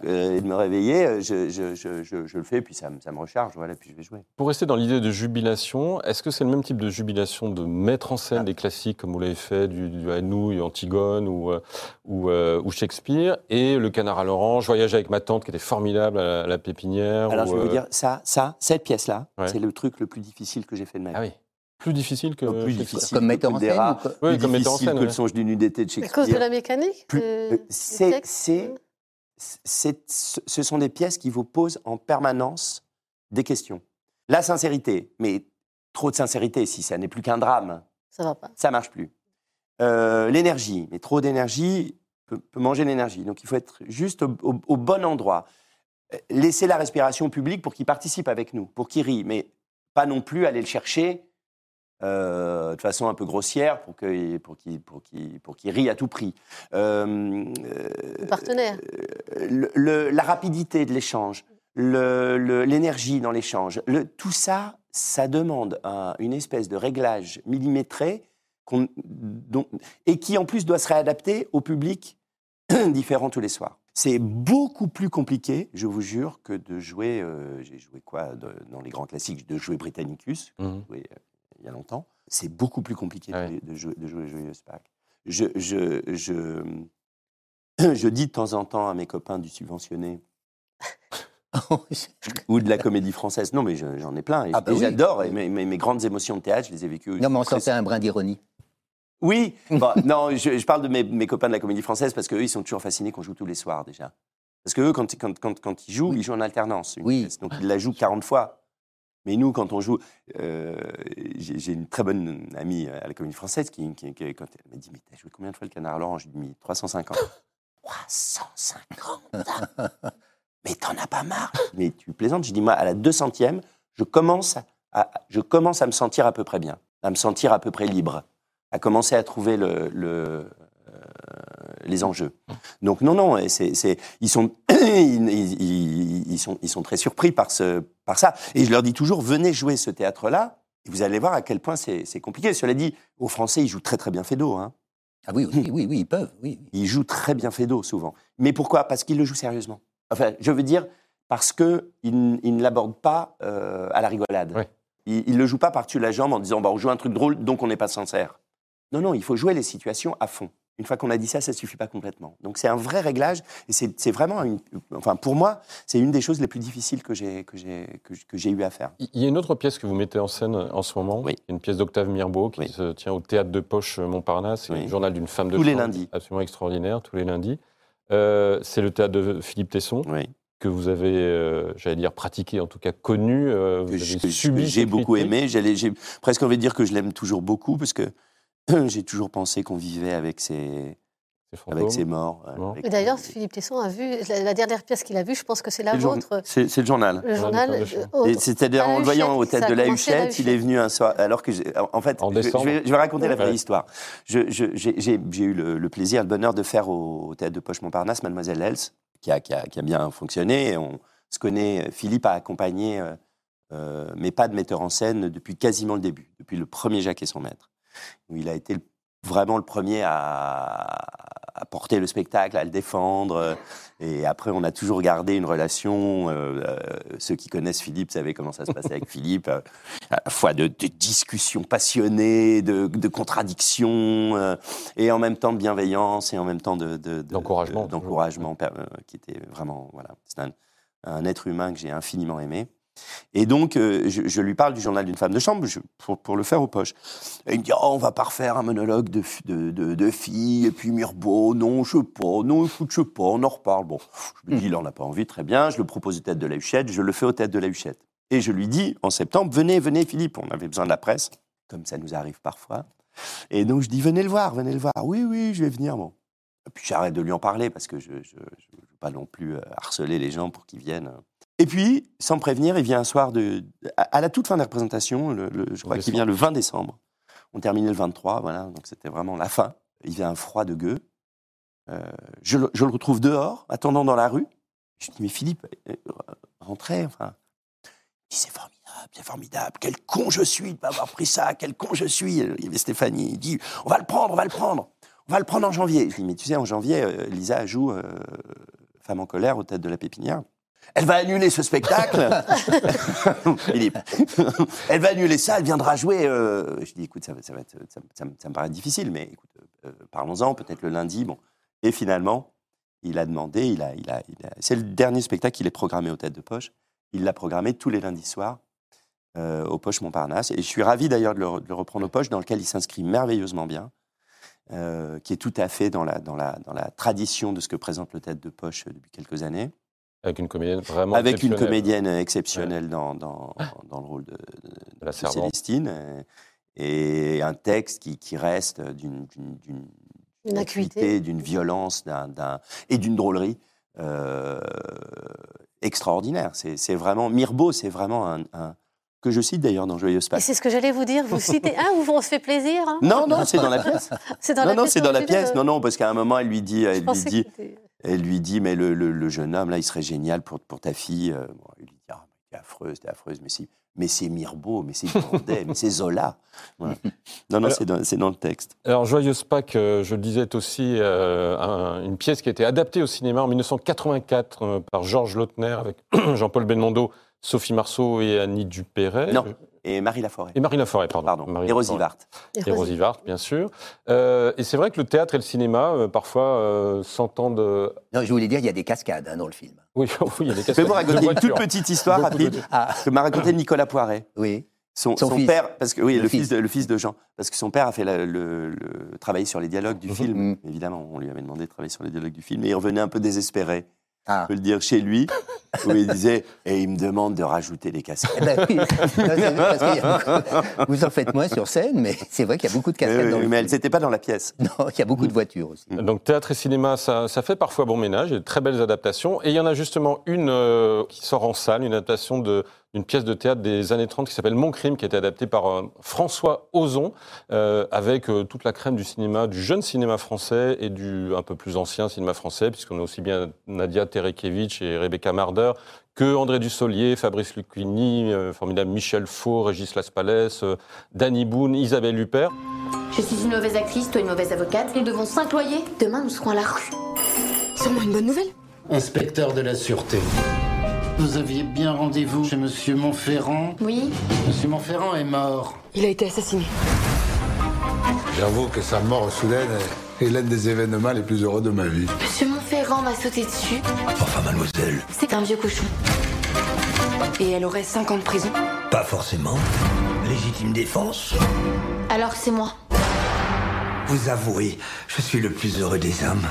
Euh, et de me réveiller, euh, je, je- je- je- je le fais, puis ça, me- ça me recharge, voilà, puis je vais jouer. Pour rester dans l'idée de jubilation, est-ce que c'est le même type de jubilation de mettre en scène des classiques comme vous l'avez fait, du, du Anouilh, Antigone ou, euh, ou, euh, ou Shakespeare, et Le Canard à l'Orange, Voyage avec ma tante qui était formidable à la, à la pépinière Alors, ou, je vais vous euh, dire, ça, ça cette pièce-là, Ouais. c'est le truc le plus difficile que j'ai fait de ma vie. Ah oui, plus difficile que Le plus Shakespeare. difficile. Comme metteur en scène ou plus comme metteur en difficile scène, que ouais. le songe d'une nuit d'été de À cause de Shakespeare. la mécanique Plus- euh, c'est- texte c'est- c'est- ce sont des pièces qui vous posent en permanence des questions. La sincérité, mais trop de sincérité, si ça n'est plus qu'un drame, Ça va pas. ça marche plus. Euh, l'énergie, mais trop d'énergie peut, peut manger l'énergie. Donc il faut être juste au, au- au bon endroit. Euh, Laisser la respiration au public pour qu'il participe avec nous, pour qu'il rit, mais pas non plus aller le chercher euh, de façon un peu grossière pour qu'il pour qu'il pour qu'il pour qu'il rie à tout prix. Euh, Le partenaire. euh, le- le- la rapidité de l'échange, le- le- l'énergie dans l'échange, tout ça, ça demande un- une espèce de réglage millimétré dont- et qui en plus doit se réadapter au public différent tous les soirs. C'est beaucoup plus compliqué, je vous jure, que de jouer. euh, J'ai joué quoi de- dans les grands classiques De jouer Britannicus, joué, euh, il y a longtemps. C'est beaucoup plus compliqué de- ouais. de, jouer, de jouer Joyeuse Pâques. Je, je, je, je dis de temps en temps à mes copains du subventionné ou de la comédie française. Non, mais je- j'en ai plein. Et, Ah bah oui. j'adore. Mes, mes- mes grandes émotions de théâtre, je les ai vécues. non, mais on sentait un brin d'ironie. Oui, bon, non, je, je parle de mes, mes copains de la comédie française parce qu'eux, ils sont toujours fascinés qu'on joue tous les soirs déjà. Parce qu'eux, quand, quand, quand, quand ils jouent, Oui. ils jouent en alternance. une Oui. pièce. Donc ils la jouent 40 fois. Mais nous, quand on joue, euh, j'ai j'ai une très bonne amie à la comédie française qui, qui- qui- quand elle m'a dit Mais t'as joué combien de fois le canard à l'orange Je lui ai dit 350. 350 Mais t'en as pas marre? Mais tu plaisantes Je dis Moi, à la 200e, je commence à, je commence à me sentir à peu près bien, à me sentir à peu près libre, à commencer à trouver le, le, euh, les enjeux. Donc non, non, et c'est, c'est- ils, sont, ils, ils- ils sont, ils sont très surpris par, ce, par ça. Et je leur dis toujours, venez jouer ce théâtre-là, et vous allez voir à quel point c'est, compliqué. Cela dit, aux Français, ils jouent très très bien Fédo. Hein. Ah oui, oui, oui, oui, ils peuvent. Oui. Ils jouent très bien Fédo, souvent. Mais pourquoi? Parce qu'ils le jouent sérieusement. Enfin, je veux dire, parce qu'ils ils ne l'abordent pas euh, à la rigolade. Ils ne le jouent pas par-dessus la jambe en disant bah, on joue un truc drôle, donc on n'est pas sincère. Non, non, il faut jouer les situations à fond. Une fois qu'on a dit ça, ça ne suffit pas complètement. Donc c'est un vrai réglage, et c'est vraiment, une, enfin pour moi, c'est une des choses les plus difficiles que j'ai que j'ai eu à faire. Il y a une autre pièce que vous mettez en scène en ce moment, Oui. une pièce d'Octave Mirbeau qui Oui. se tient au théâtre de Poche euh, Montparnasse, c'est Oui. le journal d'une femme de Tous les lundis. absolument extraordinaire, tous les lundis. Euh, c'est le théâtre de Philippe Tesson que vous avez, euh, j'allais dire, pratiqué, en tout cas connu. euh, vous que avez je- subi j'ai beaucoup aimé. J'ai presque envie de dire que je l'aime toujours beaucoup parce que j'ai toujours pensé qu'on vivait avec ses, avec ses morts. Bon. d'ailleurs, Philippe Tesson a vu la, la dernière pièce qu'il a vue, je pense que c'est la vôtre, C'est le journal. le Journal euh, C'est-à-dire en le voyant Huchette, aux têtes de la Huchette, il est venu un soir. Alors que, en fait, En je, vais, je vais raconter la vraie Ouais. histoire. J'ai eu le, le plaisir, le bonheur de faire au, au théâtre de Poche Montparnasse MademoiselleEls, qui a, qui a- qui a bien fonctionné. Et on se connaît. Philippe a accompagné euh, euh, mes pas de metteur en scène depuis quasiment le début, depuis le premier Jacques et son maître. Où il a été le- vraiment le premier à, à porter le spectacle, à le défendre. euh, Et après, on a toujours gardé une relation. euh, euh, ceux qui connaissent Philippe savaient comment ça se passait avec Philippe. à la fois de, de discussions passionnées, de, de contradictions, euh, et en même temps de bienveillance, et en même temps de, de- de- D'encouragement, de- d'encouragement, qui était vraiment, voilà, c'est un, un être humain que j'ai infiniment aimé. Et donc, euh, je, je lui parle du journal d'une femme de chambre je- pour, pour le faire aux poches. Et il me dit, oh, on va pas refaire un monologue de, fi- de, de, de filles, et puis Mirbeau, non, je sais pas, non, écoute, je sais pas, on en reparle. Bon, je lui dis, il en a pas envie, très bien, je le propose au tête de la Huchette, je le fais au tête de la Huchette. Et je lui dis, en septembre, venez, venez, Philippe, on avait besoin de la presse, comme ça nous arrive parfois. Et donc, je dis, venez le voir, venez le voir. Oui, oui, je vais venir, bon. Et puis, j'arrête de lui en parler, parce que je ne veux pas non plus euh, harceler les gens pour qu'ils viennent. Et puis, sans prévenir, il vient un soir de, à, à la toute fin de la représentation, le- le- je crois qu'il vient le 20 décembre. On terminait le 23, voilà, donc c'était vraiment la fin. Il vient un froid de gueux. Euh, je, le- je le retrouve dehors, attendant dans la rue. Je dis, mais Philippe, euh, rentrez, enfin. Il dit, c'est formidable, c'est formidable. Quel con je suis de ne pas avoir pris ça, quel con je suis. Il y avait Stéphanie, il dit, on va le prendre, on va le prendre. On va le prendre en janvier. Je dis, mais tu sais, en janvier, euh, Lisa joue euh, Femme en colère aux têtes de la pépinière. Elle va annuler ce spectacle. Philippe. elle va annuler ça, elle viendra jouer. euh, Je dis, écoute, ça, va- ça, va être- ça, ça me- ça me paraît difficile, mais écoute, euh, parlons-en, peut-être le lundi. Bon. Et finalement, il a demandé, il a, il a, il a- c'est le dernier spectacle qu'il est programmé aux têtes de poche. Il l'a programmé tous les lundis soirs euh, au Poche Montparnasse. Et je suis ravi d'ailleurs de, le- de le reprendre au Poche, dans lequel il s'inscrit merveilleusement bien, euh, qui est tout à fait dans la, dans, la, dans la tradition de ce que présente le Tête de Poche depuis quelques années. Avec une comédienne vraiment Avec une exceptionnelle. comédienne exceptionnelle dans, dans, dans le rôle de, de- La de. Célestine. Et un texte qui, qui reste d'une Une acuité. d'une violence et d'une drôlerie euh, extraordinaire. C'est c'est vraiment. Mirbeau, c'est vraiment un, un- que je cite d'ailleurs dans Joyeuse Et Pâques. c'est ce que j'allais vous dire. Vous citez un où on se fait plaisir. hein? Non, non, c'est dans la pièce. c'est dans non, la non, pièce c'est dans la pièce. Non, non, parce qu'à un moment, elle lui dit, Je elle lui dit, elle lui dit, mais le, le- le jeune homme là, il serait génial pour, pour ta fille. Euh, bon, il lui dit, ah, t'es affreuse, t'es affreuse, mais c'est, mais c'est Mirbeau, mais c'est Blondet, mais c'est Zola. Voilà. Non, non, c'est dans, c'est dans le texte. Alors, Joyeuse Pâques, euh, je le disais, est aussi euh, un- une pièce qui a été adaptée au cinéma en 1984 euh, par Georges Lautner avec Jean-Paul Belmondo, Sophie Marceau et Annie Dupéret. Non. Et Marie Laforêt. Et Marie Laforêt, pardon. Pardon. Marie Et Rosy Laforêt. Vart. Et Rosy Vart, bien sûr. Euh, et c'est vrai que le théâtre et le cinéma, euh, parfois, euh, s'entendent... Non, je voulais dire, il y a des cascades hein, dans le film. Oui, oui, il y a des Je vais cascades vous de raconter une toute petite histoire Beaucoup de- rapide Ah, que m'a raconté Nicolas Poiret. oui. Son, Son son fils. père, parce que oui, Le le, fils. fils de, le fils de Jean, parce que son père a fait la- le, le- travailler sur les dialogues du Mhm. film. Mhm. Évidemment, on lui avait demandé de travailler sur les dialogues du film, et il revenait un peu désespéré. Ah. On peut le dire chez lui, où il disait et il me demande de rajouter des cascades. Eh ben oui. Non, c'est vrai, parce qu'il y a beaucoup- Vous en faites moins sur scène, mais c'est vrai qu'il y a beaucoup de cascades Oui, dans oui, le mais elles n'étaient pas dans la pièce. Non, il y a beaucoup de voitures aussi. Donc théâtre et cinéma, ça, ça fait parfois bon ménage, il y a de très belles adaptations. Et il y en a justement une euh, qui sort en salle, une adaptation de- d'une pièce de théâtre des années 30 qui s'appelle Mon crime, qui a été adaptée par euh, François Ozon, euh, avec euh, toute la crème du cinéma, du jeune cinéma français et du un peu plus ancien cinéma français, puisqu'on a aussi bien Nadia Terekiewicz et Rebecca Marder que André Dussolier, Fabrice Lucchini, euh, formidable Michel Faux, Régis Laspalès, euh, Danny Boone, Isabelle Huppert. Je suis une mauvaise actrice, toi une mauvaise avocate. Nous devons s'imployer. Demain, nous serons à la rue. Sûrement une bonne nouvelle. Inspecteur de la Sûreté. Vous aviez bien rendez-vous chez Monsieur Montferrand Oui. Monsieur Montferrand est mort. Il a été assassiné. J'avoue que sa mort soudaine est l'un des événements les plus heureux de ma vie. Monsieur Montferrand m'a sauté dessus. Enfin, mademoiselle, C'est un vieux cochon. Et elle aurait 5 ans de prison. pas forcément. Légitime défense Alors c'est moi. Vous avouez, je suis le plus heureux des hommes.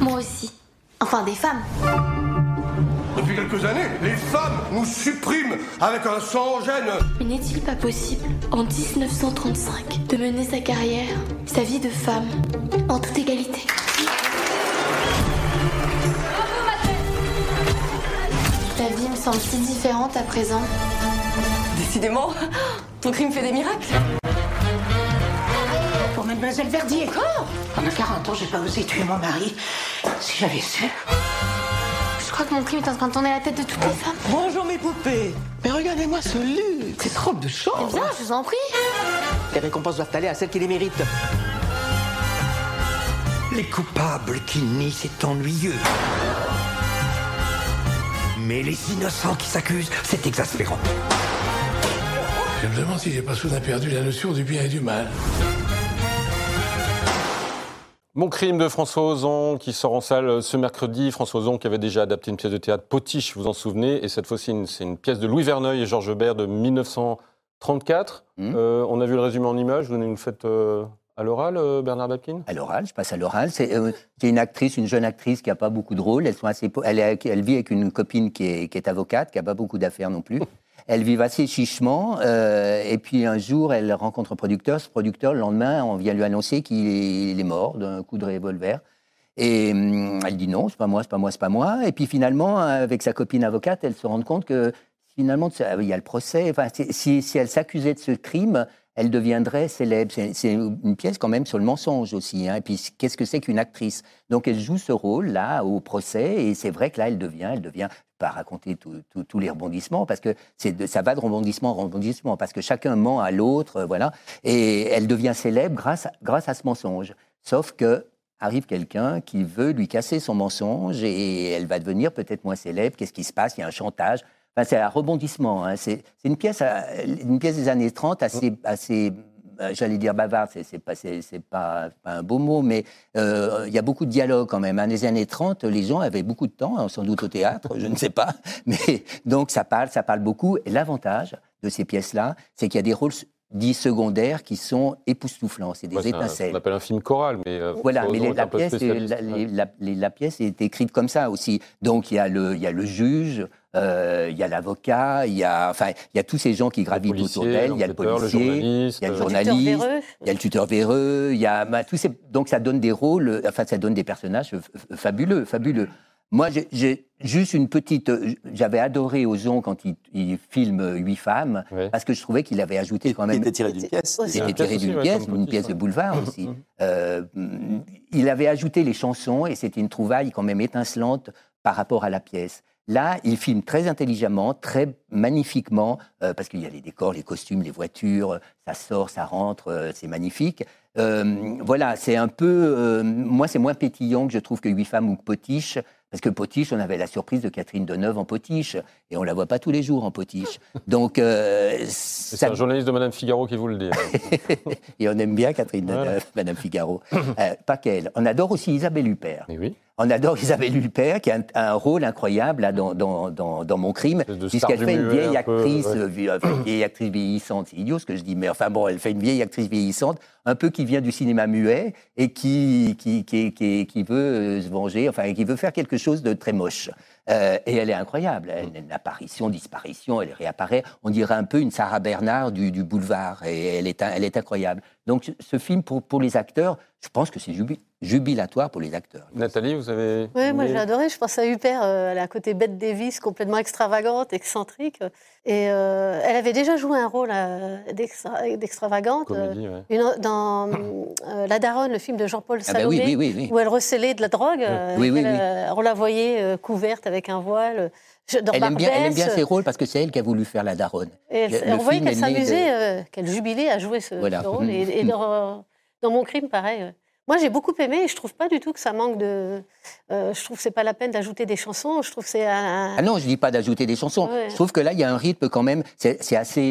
Moi aussi. Enfin, des femmes. Depuis quelques années, les femmes nous suppriment avec un sang en gêne. Mais n'est-il pas possible, en 1935, de mener sa carrière, sa vie de femme, en toute égalité? La vie me semble si différente à présent. Décidément, ton crime fait des miracles. Pour Mademoiselle Verdier. Quoi Pendant 40 ans, j'ai pas osé tuer mon mari. Si j'avais su. Crois que mon crime est en train de tourner la tête de toutes les femmes. Bonjour mes poupées. Mais regardez-moi ce luxe, cette robe de Eh chambre. bien, je vous en prie. Les récompenses doivent aller à celles qui les méritent. Les coupables qui nient, c'est ennuyeux. Mais les innocents qui s'accusent, c'est exaspérant. Je me demande si j'ai pas soudain perdu la notion du bien et du mal. Mon crime de François Ozon qui sort en salle ce mercredi. François Ozon qui avait déjà adapté une pièce de théâtre Potiche, vous vous en souvenez. Et cette fois-ci, c'est une pièce de Louis Verneuil et Georges Bert de 1934. Mhm. Euh, on a vu le résumé en images. Vous nous le faites euh, à l'oral, euh, Bernard Lapine À l'oral, je passe à l'oral. C'est euh, une actrice, une jeune actrice qui n'a pas beaucoup de rôles. Elle, elle vit avec une copine qui est, qui est avocate, qui n'a pas beaucoup d'affaires non plus. Elles vivent assez chichement. euh, et puis un jour, elle rencontre un producteur. Ce producteur, le lendemain, on vient lui annoncer qu'il est, mort d'un coup de revolver. Et hum, elle dit non, c'est pas moi, c'est pas moi, c'est pas moi. Et puis finalement, avec sa copine avocate, elle se rend compte que finalement, il y a le procès. Enfin, si elle s'accusait de ce crime, elle deviendrait célèbre. C'est une pièce quand même sur le mensonge aussi. hein. Et puis, qu'est-ce que c'est qu'une actrice? Donc, elle joue ce rôle-là au procès. Et c'est vrai que là, elle devient, elle devient, pas raconter tous les rebondissements, parce que de- ça va de rebondissement en rebondissement, parce que chacun ment à l'autre, euh, voilà. Et elle devient célèbre grâce à, grâce à ce mensonge. Sauf que arrive quelqu'un qui veut lui casser son mensonge et elle va devenir peut-être moins célèbre. Qu'est-ce qui se passe? Il y a un chantage. Enfin, c'est un rebondissement. hein. C'est une pièce, une pièce des années 30 assez, assez euh, j'allais dire bavarde, c'est pas, pas, pas un beau mot, mais euh, il y a beaucoup de dialogue quand même. Dans les années 30, les gens avaient beaucoup de temps, hein, sans doute au théâtre, je ne sais pas. Mais donc ça parle, ça parle beaucoup. Et l'avantage de ces pièces-là, c'est qu'il y a des rôles dits secondaires qui sont époustouflants. C'est des Ouais, un- étincelles. on appelle un film choral, mais euh, Voilà, mais les- la, pièce, la, les- la- les- la pièce est écrite comme ça aussi. Donc il y a le, il y a le juge, euh, il y a l'avocat, il y a, enfin, il y a tous ces gens qui gravitent autour d'elle. Il y a le policier, il y a le euh, journaliste, il y a le tuteur véreux, il y a bah, tous ces, donc ça donne des rôles, enfin ça donne des personnages fabuleux, fabuleux. Moi, j'ai- juste une petite. euh, J'avais adoré Ozon quand il, il filme Huit femmes, parce que je trouvais qu'il avait ajouté quand même. était tiré d'une pièce. C'était Une tiré d'une pièce, une pièce de boulevard aussi. Euh, il avait ajouté les chansons et c'était une trouvaille quand même étincelante par rapport à la pièce. Là, il filme très intelligemment, très magnifiquement, euh, parce qu'il y a les décors, les costumes, les voitures, ça sort, ça rentre, euh, c'est magnifique. Euh, voilà, c'est un peu. moi, c'est moins pétillant que je trouve que Huit femmes ou que Potiche, parce que Potiche, on avait la surprise de Catherine Deneuve en Potiche, et on la voit pas tous les jours en Potiche. Donc, euh, C'est un journaliste de Madame Figaro qui vous le dit. hein. et on aime bien Catherine Deneuve, Madame Figaro. Euh, pas qu'elle. On adore aussi Isabelle Huppert. On adore Isabelle Huppert, qui a un, un rôle incroyable là, dans, dans, dans, dans Mon crime, puisqu'elle fait une vieille un peu, actrice, ouais. euh, une vieille actrice vieillissante. C'est idiot ce que je dis, mais enfin bon, elle fait une vieille actrice vieillissante, un peu qui vient du cinéma muet et qui, qui, qui, qui, qui veut se venger, enfin, qui veut faire quelque chose de très moche. Euh, et elle est incroyable. Elle a une apparition, disparition, elle réapparaît. On dirait un peu une Sarah Bernard du, du boulevard. Et elle est, elle est incroyable. Donc, ce- film, pour, pour les acteurs, je pense que c'est jubi- jubilatoire pour les acteurs. Nathalie, vous avez. Oui, moi j'ai adoré. Je pense à Huppert. euh, elle a un côté Bette Davis, complètement extravagante, excentrique. Et euh, elle avait déjà joué un rôle euh, d'extra- d'extravagante euh, ouais. une- dans euh, La Daronne, le film de Jean-Paul Ah bah Salomé, oui, oui, oui, oui. où elle recelait de la drogue. euh, Oui, oui, elle, oui. On la voyait euh, couverte avec un voile. Je- Dans Elle aime, bien, elle aime bien ses rôles parce que c'est elle qui a voulu faire la daronne. et elle- Le- le on voyait film qu'elle de- s'amusait, euh, qu'elle jubilait à jouer ce, Voilà. ce rôle. Et, et dans, dans Mon crime, pareil. Moi, j'ai beaucoup aimé et je trouve pas du tout que ça manque de. euh, je trouve que c'est pas la peine d'ajouter des chansons. Je trouve que c'est un. Ah non, je dis pas d'ajouter des chansons. Ouais. Je trouve que là, il y a un rythme quand même. C'est assez.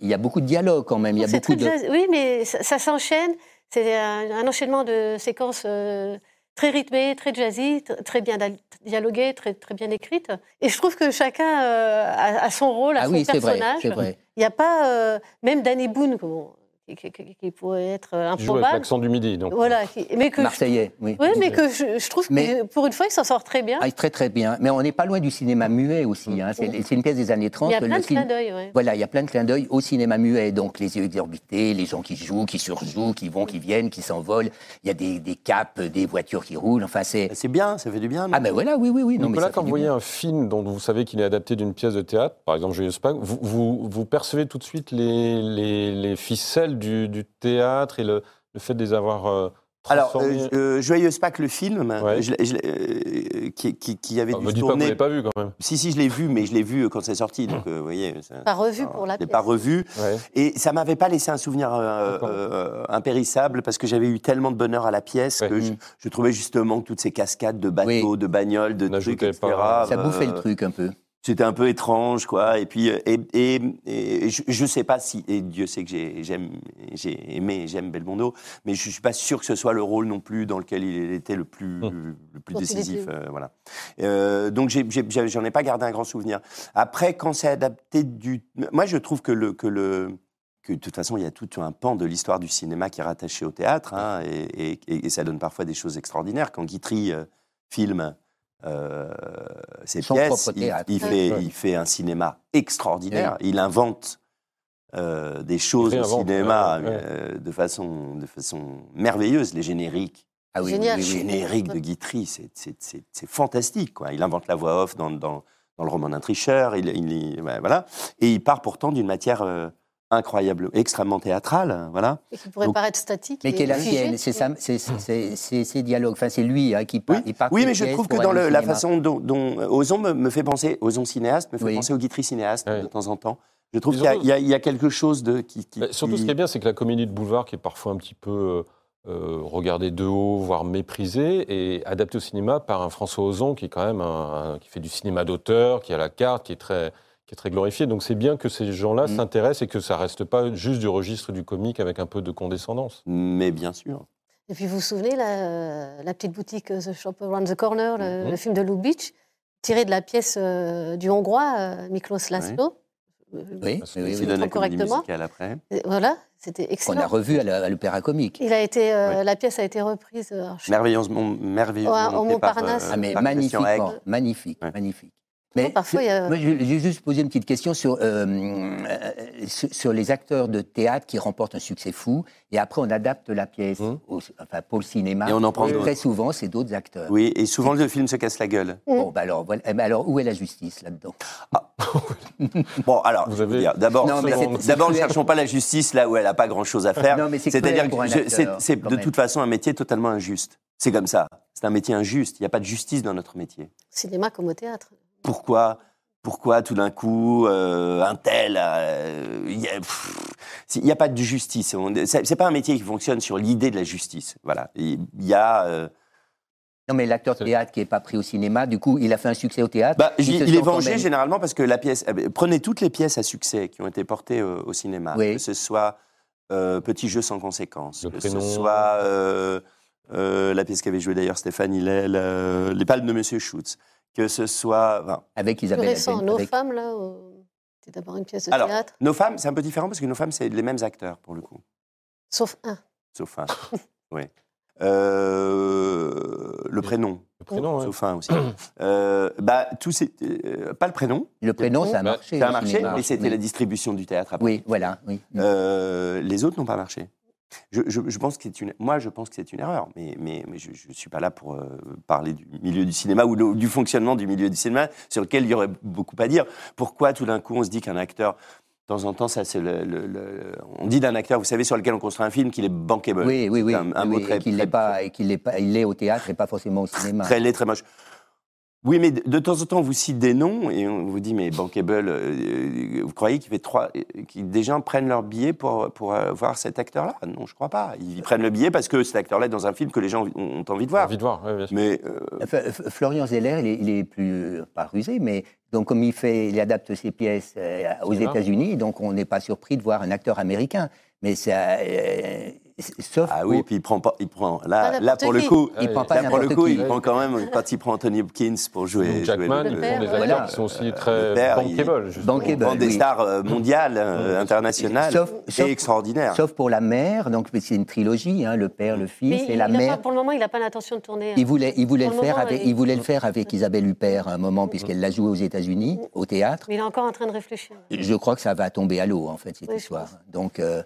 Il y a beaucoup de dialogue quand même. Il y a C'est beaucoup de. jazz- Oui, mais ça, ça s'enchaîne. C'est un, un enchaînement de séquences euh, très rythmées, très jazzy, très bien dialoguées, très, très bien écrites. Et je trouve que chacun euh, a, a son rôle, a Ah son oui, c'est vrai, personnage. c'est vrai. Il n'y a pas. même Danny Boone, bon, qui, pourrait être euh, Qui joue avec improbable. l'accent du midi. Donc. Voilà, qui- mais que Marseillais, oui. Oui, mais que je, je trouve que pour une fois, il s'en sort très bien. Ah, très très bien. Mais on n'est pas loin du cinéma muet aussi. hein. C'est une pièce des années 30. Il y a Le plein de clins d'œil. ouais. Voilà, il y a plein de clins d'œil au cinéma muet. Donc, les yeux exorbités, les gens qui jouent, qui surjouent, qui vont, qui viennent, qui s'envolent. Il y a des, des capes, des voitures qui roulent. Enfin, c'est. C'est bien, ça fait du bien. Ah, ben voilà, oui, oui, oui. Non, Nicolas, quand vous voyez un film dont vous savez qu'il est adapté d'une pièce de théâtre, par exemple Joyeuse Pâques, vous, vous, vous percevez tout de suite les, les, les ficelles du, du théâtre et le, le fait de les avoir euh, Alors, euh, euh, Joyeuse Pâques, le film, je je euh, qui, qui- qui avait Ah, dû me se dites pas que vous tourner. l'avez pas vu quand même. Si, si, je l'ai vu, mais je l'ai vu quand c'est sorti. Donc, euh, vous voyez. ça- Pas revu pour la Je l'ai pièce. pas revu. Et ça m'avait pas laissé un souvenir euh, euh, impérissable parce que j'avais eu tellement de bonheur à la pièce que je, je trouvais justement que toutes ces cascades de bateaux, de bagnoles, de trucs, etc. Ça bouffait le truc un peu. C'était un peu étrange, quoi. Et puis, euh, et, et, et je, je sais pas si, et Dieu sait que j'ai, j'aime, j'ai aimé, et j'aime Belmondo, mais je suis pas sûr que ce soit le rôle non plus dans lequel il était le plus, Hum. le plus décisif, euh, voilà. Euh, donc, j'ai, j'ai- j'en ai pas gardé un grand souvenir. Après, quand c'est adapté du, moi, je trouve que le, que le, que de toute façon, il y a tout un pan de l'histoire du cinéma qui est rattaché au théâtre, hein, et, et- et ça donne parfois des choses extraordinaires. Quand Guitry euh, filme euh, ses Son pièces, propre il, théâtre. il Ouais. fait, Ouais. il fait un cinéma extraordinaire. Il invente euh, des choses au cinéma ouais, ouais. euh, de, façon, de façon merveilleuse, les génériques. Ah oui, Génial. oui, oui, oui. générique de Guitry, c'est- c'est c'est- c'est fantastique. Quoi. Il invente la voix off dans, dans, dans le roman d'un tricheur, il, il- ouais, voilà. et il part pourtant d'une matière euh, incroyable, extrêmement théâtrale. Voilà. Et qui pourrait Donc- paraître statique. Mais et qui est la sienne, c'est ses dialogues. Enfin, c'est lui hein, qui part. il part Oui, mais je trouve que dans le- la façon dont, dont Ozon me, me fait penser, Ozon cinéaste me fait Oui. penser au Guitry cinéaste de temps en temps. Je trouve Et qu'il y, a- y y quelque chose de qui. qui- surtout, qui- ce qui est bien, c'est que la comédie de boulevard, qui est parfois un petit peu euh, euh, regardée de haut, voire méprisée, est adaptée au cinéma par un François Ozon, qui est quand même un, un- qui fait du cinéma d'auteur, qui a la carte, qui est très qui est très glorifié. Donc c'est bien que ces gens-là Mm. s'intéressent et que ça reste pas juste du registre du comique avec un peu de condescendance. Mais bien sûr. Et puis vous vous souvenez, la, la petite boutique euh, The Shop Around the Corner, le, Mhm. le film de Lou Beach, tiré de la pièce euh, du Hongrois euh, Miklos Laszlo. Oui, Parce oui, que oui, oui. donne comédie correctement. musicale après. Et Voilà, c'était excellent. a revu à l'Opéra Comique. Il a été, euh. La pièce a été reprise. Merveilleusement, merveilleusement au par, Montparnasse. euh, Ah, mais par magnifiquement, magnifique, Ouais. magnifique. Non, Mais parfois, il y a- moi, je- j'ai juste posé une petite question sur, euh, euh, sur, sur les acteurs de théâtre qui remportent un succès fou, et après on adapte la pièce Mmh. au- enfin, pour le cinéma. Et on en prend Et. Très souvent, c'est d'autres acteurs. Oui, et souvent le film se casse la gueule. Bon, bah alors, voilà. Eh ben alors, où est la justice là-dedans? Bon, alors, vais d'abord, Non, mais d'abord, c'est- c'est d'abord, ne cherchons pas la justice là où elle n'a pas grand-chose à faire. Non, mais c'est C'est-à-dire que c'est de toute façon un métier totalement injuste. C'est comme ça. C'est un métier injuste. Il n'y a pas de justice dans notre métier. Cinéma comme au théâtre. Pourquoi pourquoi tout d'un coup euh, un tel euh, il a- n'y a pas de justice On- c'est pas un métier qui fonctionne sur l'idée de la justice voilà il y a euh, Non, mais l'acteur de théâtre qui n'est pas pris au cinéma, du coup, il a fait un succès au théâtre. Bah, il est vengé même- généralement parce que la pièce. eh ben, Prenez toutes les pièces à succès qui ont été portées euh, au cinéma, Oui. que ce soit euh, Petit jeu sans conséquence, Le que prénom. ce soit euh, euh, la pièce qu'avait joué d'ailleurs Stéphane Hillel, euh, Les Palmes de Monsieur Schutz, que ce soit. enfin, Avec Plus Isabelle récent, Nos avec- femmes, là, c'est d'abord une pièce de Alors, théâtre. nos femmes, c'est un peu différent parce que nos femmes, c'est les mêmes acteurs pour le coup, Sauf un. sauf un. oui. Euh, le prénom, Le prénom, sauf un aussi. Euh, bah, tous ces- euh, pas le prénom, Le prénom, ça a Bah, marché. ça a marché, mais c'était oui. la distribution du théâtre après. Oui, voilà, oui. Euh, les autres n'ont pas marché. Je, je- je pense que c'est une, moi, je pense que c'est une erreur, mais, mais, mais je ne suis pas là pour euh, parler du milieu du cinéma ou le- du fonctionnement du milieu du cinéma, sur lequel il y aurait beaucoup à dire. Pourquoi tout d'un coup on se dit qu'un acteur, de temps en temps, ça c'est le, le- le- on dit d'un acteur, vous savez, sur lequel on construit un film, qu'il est bankable. Oui, oui, oui. Un, un oui, mot oui, très, et qu'il l'est pas, et qu'il l'est pas, il est au théâtre et pas forcément au cinéma. très laid, très moche. Oui, mais de, de temps en temps, on vous cite des noms et on vous dit, mais bankable, euh, vous croyez qu'il fait trois, euh, que des gens prennent leur billet pour, pour euh, voir cet acteur-là? Non, je crois pas. Ils prennent le billet parce que cet acteur-là est dans un film que les gens ont, ont envie de voir. Envie de voir, ouais, bien sûr. Mais euh, Florian Zeller, il est, il est plus, pas rusé, mais donc comme il fait, il adapte ses pièces euh, aux. États-Unis, donc on n'est pas surpris de voir un acteur américain. Mais ça, euh, sauf ah oui, puis il prend pas, il prend là, là pour le coup, il prend pas là pour le coup, qui. il prend quand même quand il prend Anthony Hopkins pour jouer. Jackman, des acteurs qui sont aussi très bankable. justement. Bankable. on prend des stars euh, mondiales, euh, internationales, Sauf- et sauf- extraordinaires. Sauf pour la mère, donc c'est une trilogie, hein, le père, le fils Mais et il la mère. pas- pour le moment, il n'a pas l'intention de tourner. hein. Il voulait, il voulait le le faire moment, avec, il- voulait le faire avec Isabelle Huppert à un moment puisqu'elle l'a joué aux États-Unis au théâtre. Mais il est encore en train de réfléchir. Je crois que ça va tomber à l'eau en fait cette histoire. Donc euh,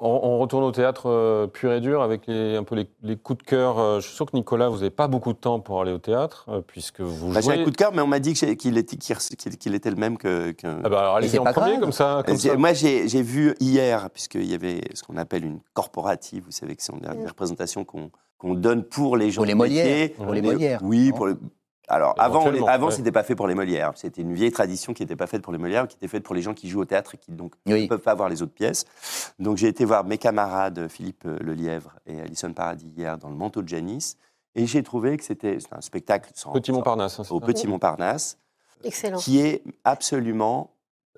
On, retourne au théâtre euh, pur et dur avec les, un peu les, les coups de cœur. Euh, je suis sûr que Nicolas, vous n'avez pas beaucoup de temps pour aller au théâtre, euh, puisque vous Bah, J'ai un coup de cœur, mais on m'a dit qu'il était, le même que. que- Ah bah alors allez-y en premier, grave. comme ça. Comme J'ai- ça. Moi, j'ai j'ai vu hier, puisqu'il y avait ce qu'on appelle une corporative, vous savez que c'est une représentation qu'on qu'on donne pour les gens Pour les Molières, pour les Molières, Oui, pour les... Alors, avant, les- avant ouais. c'était pas fait pour les Molières. C'était une vieille tradition qui n'était pas faite pour les Molières, qui était faite pour les gens qui jouent au théâtre et qui donc Oui. ne peuvent pas voir les autres pièces. Donc, j'ai été voir mes camarades Philippe euh, Lelièvre et Alison Paradis hier dans le manteau de Janice. Et j'ai trouvé que c'était un spectacle sans, Petit Montparnasse. hein, au ça Petit Montparnasse Excellent. qui est absolument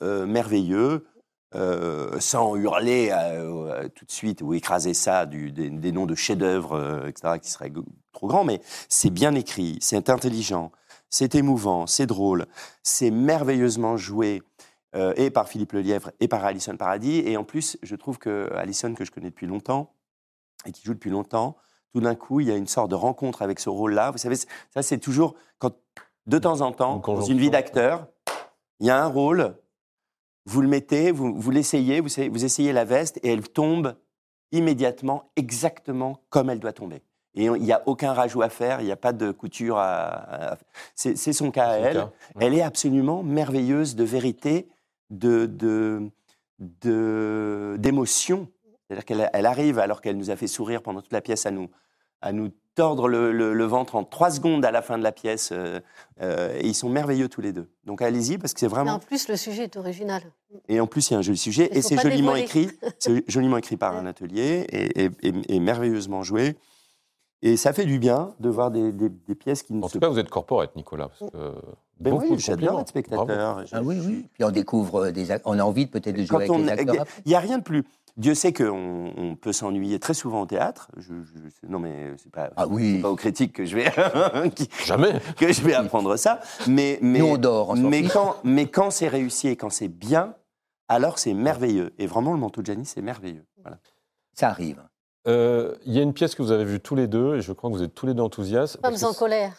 euh, merveilleux, euh, sans hurler euh, euh, tout de suite ou écraser ça du- des, des noms de chefs-d'œuvre, euh, etc., qui seraient trop grands, mais c'est bien écrit, c'est intelligent, c'est émouvant, c'est drôle, c'est merveilleusement joué. et par Philippe Lelièvre et par Alison Paradis. Et en plus, je trouve que Alison, que je connais depuis longtemps et qui joue depuis longtemps, tout d'un coup, il y a une sorte de rencontre avec ce rôle-là. Vous savez, ça, c'est toujours quand, de temps en temps, dans une vie d'acteur, il y a un rôle, vous le mettez, vous, vous l'essayez, vous, essayez- vous essayez la veste et elle tombe immédiatement, exactement comme elle doit tomber. Et il n'y a aucun rajout à faire, il n'y a pas de couture à. à- C'est son cas à elle. cas, Elle est absolument merveilleuse de vérité, de de- de- d'émotion. C'est-à-dire qu'elle elle arrive, alors qu'elle nous a fait sourire pendant toute la pièce, à nous, à nous tordre le, le- le ventre en trois secondes à la fin de la pièce. euh, euh, et ils sont merveilleux tous les deux. Donc allez-y, parce que c'est Mais vraiment. en plus, le sujet est original. Et en plus, il y a un joli sujet, et c'est joliment dévoiler. écrit. C'est joliment écrit par un atelier et, et- et- et merveilleusement joué. Et ça fait du bien de voir des, des- des pièces qui ne En se tout cas, vous êtes corporate, Nicolas. parce que Ben beaucoup oui, de j'adore être spectateur. Ah oui, oui. Puis on découvre des on a envie peut-être de jouer Quand avec on, les acteurs. il n'y a rien de plus. Dieu sait qu'on on peut s'ennuyer très souvent au théâtre. Je, je- non, mais c'est pas, Ah oui. pas aux critiques que je vais, qui- Jamais. que je vais apprendre ça. Mais, mais, Nous, on dort, mais quand, mais quand c'est réussi et quand c'est bien, alors c'est merveilleux. Et vraiment, le manteau de Gianni, c'est merveilleux. Voilà. Ça arrive. Euh, Il y a une pièce que vous avez vue tous les deux, et je crois que vous êtes tous les deux enthousiastes. Femmes en colère.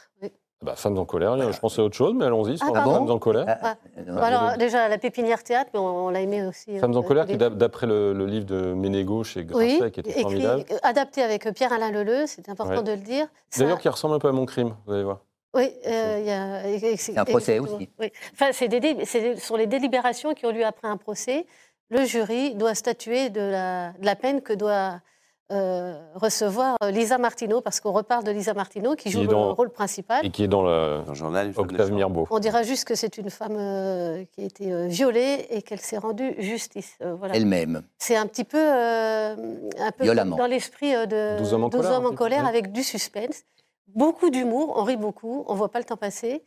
C'est- bah, Femmes en colère, je pensais à autre chose, mais allons-y sur Ah, Femmes en colère. Ah, Ouais. non, Bah alors, le- déjà, la pépinière théâtre, mais on, on l'a aimé aussi. Femmes en euh, colère, qui d'après le, le livre de Ménégo chez Oui, Grasset, qui était écrit, formidable. euh, adapté avec Pierre-Alain Leleu, c'est important Ouais. de le dire. Ça- D'ailleurs, qui ressemble un peu à mon crime, vous allez voir. Oui, euh, il y a. C'est un procès aussi. Oui. Enfin, c'est des dé- c'est- ce sont les délibérations qui ont lieu après un procès. Le jury doit statuer de la, de la peine que doit euh, recevoir euh, Lisa Martineau, parce qu'on reparle de Lisa Martineau qui Qui joue le rôle principal. Et qui est dans le Dans le journal, Octave. Mirbeau. On dira juste que c'est une femme euh, qui a été euh, violée et qu'elle s'est rendue justice. Euh, voilà. Elle-même. C'est un petit peu, euh, un peu Violemment. dans l'esprit euh, de 12 hommes en colère, un petit peu, colère avec du suspense, beaucoup d'humour, on rit beaucoup, on voit pas le temps passer.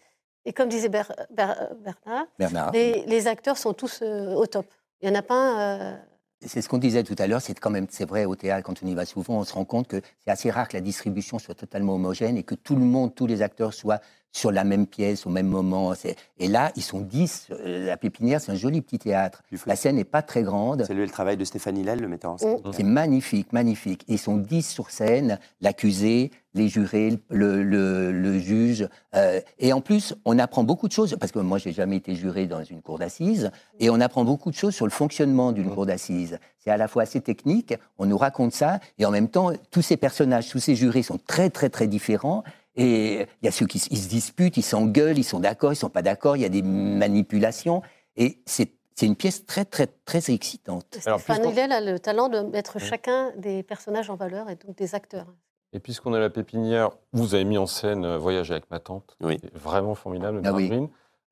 Et comme disait Ber- Ber- Bernard, Bernard. les, les acteurs sont tous euh, au top. Il y en a pas un. C'est ce qu'on disait tout à l'heure, c'est quand même, c'est vrai, au théâtre, quand on y va souvent, on se rend compte que c'est assez rare que la distribution soit totalement homogène et que tout le monde, tous les acteurs soient sur la même pièce au même moment. Et là, ils sont 10. euh, La Pépinière, c'est un joli petit théâtre. La scène n'est pas très grande. saluer le travail de Stéphanie Lel, le metteur en scène. Mm. C'est magnifique, magnifique. Ils sont 10 sur scène, l'accusé, les jurés, le, le- le juge. euh, et en plus, on apprend beaucoup de choses, parce que moi, j'ai jamais été juré dans une cour d'assises, et on apprend beaucoup de choses sur le fonctionnement d'une cour d'assises. C'est à la fois assez technique, on nous raconte ça, et en même temps, tous ces personnages, tous ces jurés sont très, très, très différents. Et il y a ceux qui ils se disputent, ils s'engueulent, ils sont d'accord, ils sont pas d'accord, il y a des manipulations. Et c'est c'est une pièce très, très, très excitante. Alors, Stéphane Hillel a le talent de mettre chacun des personnages en valeur et donc des acteurs. Et puisqu'on a la pépinière, vous avez mis en scène euh, Voyage avec ma tante. Oui. C'est Vraiment formidable, Ah oui.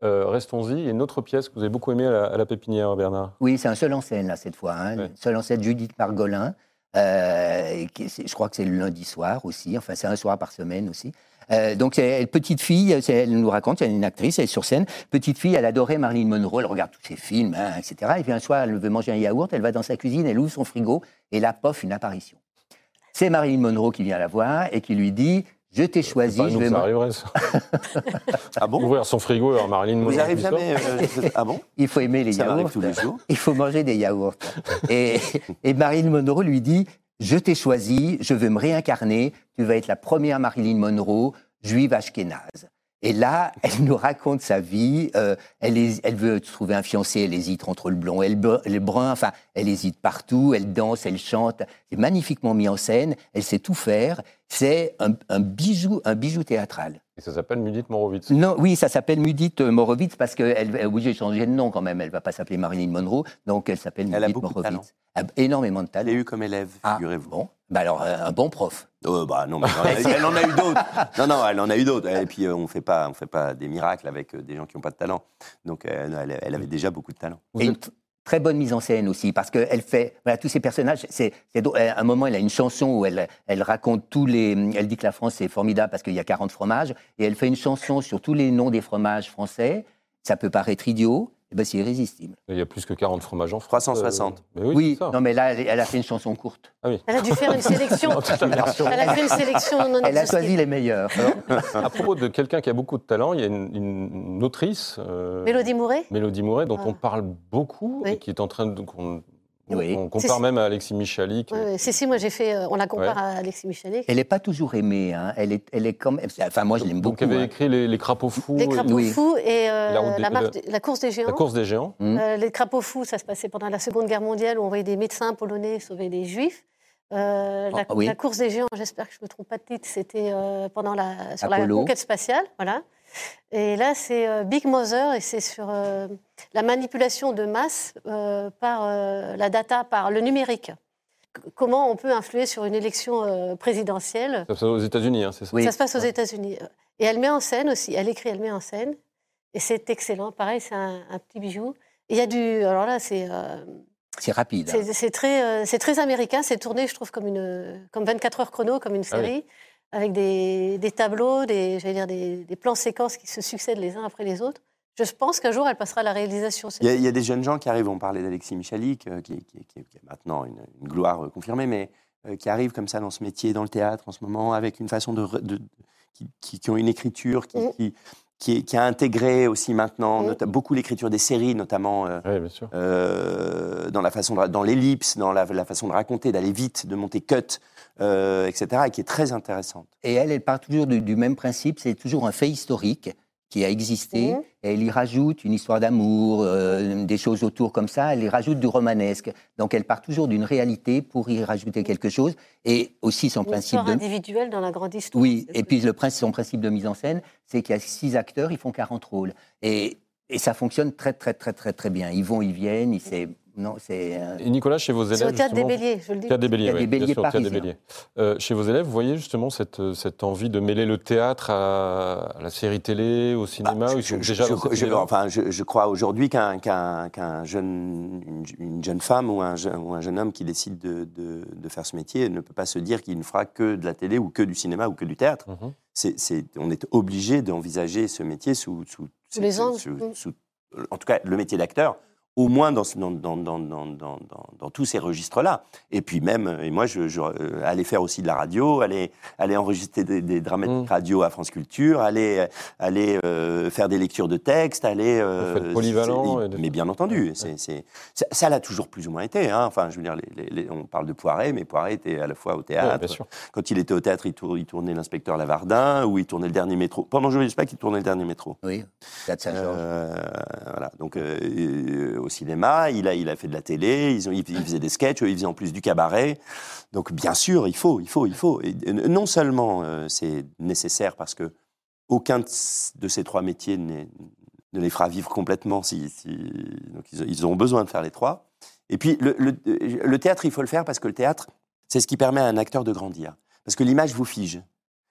Euh, Restons-y. Et une autre pièce que vous avez beaucoup aimée à la, à la pépinière, Bernard? Oui, c'est un seul en scène, là, cette fois. Hein. Ouais. Seul en scène, Judith Margolin. Euh, qui- je crois que c'est le lundi soir aussi. Enfin, c'est un soir par semaine aussi. Euh, donc, une petite fille, elle nous raconte, y a une actrice, elle est sur scène. Petite fille, elle adorait Marilyn Monroe, elle regarde tous ses films, hein, etc. Et puis un soir, elle veut manger un yaourt, elle va dans sa cuisine, elle ouvre son frigo, et là, pof, une apparition. C'est Marilyn Monroe qui vient la voir et qui lui dit Je t'ai choisi, Pas je vais ça arriverait, ça. Ah bon Ouvrir son frigo et avoir Marilyn Vous Monroe arrivez qui sort. jamais euh, Ah bon Il faut aimer les Ça yaourts. tous les jours. Il faut manger des yaourts. et, et Marilyn Monroe lui dit Je t'ai choisi, je veux me réincarner, tu vas être la première Marilyn Monroe, juive ashkénaze. Et là, elle nous raconte sa vie. euh, elle, hés- elle veut trouver un fiancé, elle hésite entre le blond et le brun. Enfin, elle hésite partout. Elle danse, elle chante. C'est magnifiquement mis en scène. Elle sait tout faire. C'est un, un bijou, un bijou théâtral. Et ça s'appelle Mudit Morowitz. Non, oui, ça s'appelle Mudit euh, Morowitz parce qu'elle elle est obligée de changer de nom quand même. Elle va pas s'appeler Marilyn Monroe, donc elle s'appelle Elle a Mudit beaucoup de talent. Morowitz. Elle a énormément de Elle talent. a eu comme élève, Ah, figurez-vous. Bon, bah alors euh, un bon prof. Euh, bah non, mais elle, elle en a eu d'autres. Non, non, elle en a eu d'autres. Et puis euh, on fait pas, on fait pas des miracles avec des gens qui n'ont pas de talent. Donc elle, elle avait déjà beaucoup de talent. Vous êtes- très bonne mise en scène aussi, parce qu'elle fait, voilà, tous ces personnages, c'est, à un moment, elle a une chanson où elle, elle raconte tous les, elle dit que la France c'est formidable parce qu'il y a 40 fromages, et elle fait une chanson sur tous les noms des fromages français. Ça peut paraître idiot, et ben c'est irrésistible. Il y a plus que 40 fromages en France. 360. Euh, mais oui, Oui, c'est ça. non mais là, elle, elle a fait une chanson courte. Ah oui. Elle a dû faire une sélection. Elle a fait une sélection non Elle a choisi les meilleurs. À propos de quelqu'un qui a beaucoup de talent, il y a une, une- une autrice, euh, Mélodie Mouret? Mélodie Mouret, dont Ah. on parle beaucoup Oui. et qui est en train de. Oui. on compare même à Alexis Michalik. Oui, oui. Si, si, moi j'ai fait. euh, on la compare Ouais. à Alexis Michalik. Elle n'est pas toujours aimée. Hein. Elle, est, elle est quand même. Enfin, moi, je l'aime Donc, beaucoup. elle avait hein. écrit Les, les crapauds fous, Les crapauds Oui. fous et euh, La route des- la, marche de- la course des géants. La course des géants. Hmm. Euh, les crapauds fous, ça se passait pendant la Seconde Guerre mondiale où on voyait des médecins polonais sauver des juifs. Euh, la, Ah, oui. la course des géants, j'espère que je ne me trompe pas de titre, c'était euh, pendant la, sur la conquête spatiale. Voilà. Et là, c'est euh, Big Mother et c'est sur euh, la manipulation de masse euh, par euh, la data, par le numérique. Comment on peut influer sur une élection euh, présidentielle? Ça se passe aux États-Unis, hein, c'est ça? Ça se passe aux États-Unis. Et elle met en scène aussi, elle écrit, elle met en scène. Et c'est excellent. Pareil, c'est un, un petit bijou. Il y a du. Alors là, c'est. euh, C'est rapide. hein. c'est très, euh, c'est très américain. C'est tourné, je trouve, comme, une, comme 24 heures chrono, comme une Ah oui. Avec des, des tableaux, des, j'allais dire, des, des plans séquences qui se succèdent les uns après les autres. Je pense qu'un jour, elle passera à la réalisation. Il y, a, il y a des jeunes gens qui arrivent, on parlait d'Alexis Michalik, euh, qui, qui- qui- qui est maintenant une, une gloire euh, confirmée, mais euh, qui arrivent comme ça dans ce métier, dans le théâtre en ce moment, avec une façon de... qui, qui- qui ont une écriture qui, Mm. qui, qui, est- qui a intégré aussi maintenant Mm. beaucoup l'écriture des séries, notamment euh, Oui, bien sûr. euh, dans la façon de, dans l'ellipse, dans la, la façon de raconter, d'aller vite, de monter cut, euh, etc., et qui est très intéressante. Et elle, elle part toujours du, du même principe, c'est toujours un fait historique qui a existé, Mhm. et elle y rajoute une histoire d'amour, euh, des choses autour comme ça, elle y rajoute du romanesque. Donc elle part toujours d'une réalité pour y rajouter quelque chose, et aussi son Une principe histoire de... individuelle dans la grande histoire. Oui, et puis le principe, son principe de mise en scène, c'est qu'il y a six acteurs, ils font 40 rôles. Et, et ça fonctionne très, très, très, très, très bien. Ils vont, ils viennent, ils, c'est... Non, c'est... euh, Et Nicolas, chez vos élèves. C'est au théâtre des Béliers, je le dis. Théâtre des Béliers, Théâtre oui, des bien Béliers sûr, Théâtre des. Béliers. Euh, chez vos élèves, vous voyez justement cette, cette envie de mêler le théâtre à, à la série télé, au cinéma, Bah, sont déjà je, idée-là enfin, je, je crois aujourd'hui qu'un qu'un- qu'un jeune, une, une jeune femme ou un, jeune, ou un jeune homme qui décide de, de- de faire ce métier ne peut pas se dire qu'il ne fera que de la télé ou que du cinéma ou que du théâtre. Mhm. On est obligé d'envisager ce métier sous, sous, Sous les angles. sous- Mm. sous- en tout cas, le métier d'acteur, au moins dans, ce- dans, dans, dans, dans, dans, dans- dans tous ces registres-là. Et puis même, et moi, je, je euh, aller faire aussi de la radio, aller, aller enregistrer des, des dramatiques Mm. radio à France Culture, aller, aller euh, faire des lectures de textes, aller... euh, Vous faites polyvalent c'est- et de- Mais bien entendu, c'est, c'est- ça, ça l'a toujours plus ou moins été. hein. Enfin, je veux dire, les- les- les- on parle de Poiret, mais Poiret était à la fois au Ouais, théâtre. bien sûr. Quand il était au théâtre, il, tour- il tournait l'inspecteur Lavardin, ou il tournait le dernier métro. Pendant Joyeux Spectacle, il tournait le dernier métro. Oui, Théâtre Saint-Georges. Euh, voilà. Donc, euh, euh, au cinéma, il a, fait de la télé, ils ont, il faisait des sketchs, il faisait en plus du cabaret. Donc, bien sûr, il faut, il faut, il faut. Euh, non seulement euh, c'est nécessaire parce que aucun de ces trois métiers ne les fera vivre complètement. Si, si- donc, ils, ils ont besoin de faire les trois. Et puis, le, le- théâtre, il faut le faire parce que le théâtre, c'est ce qui permet à un acteur de grandir. Parce que l'image vous fige.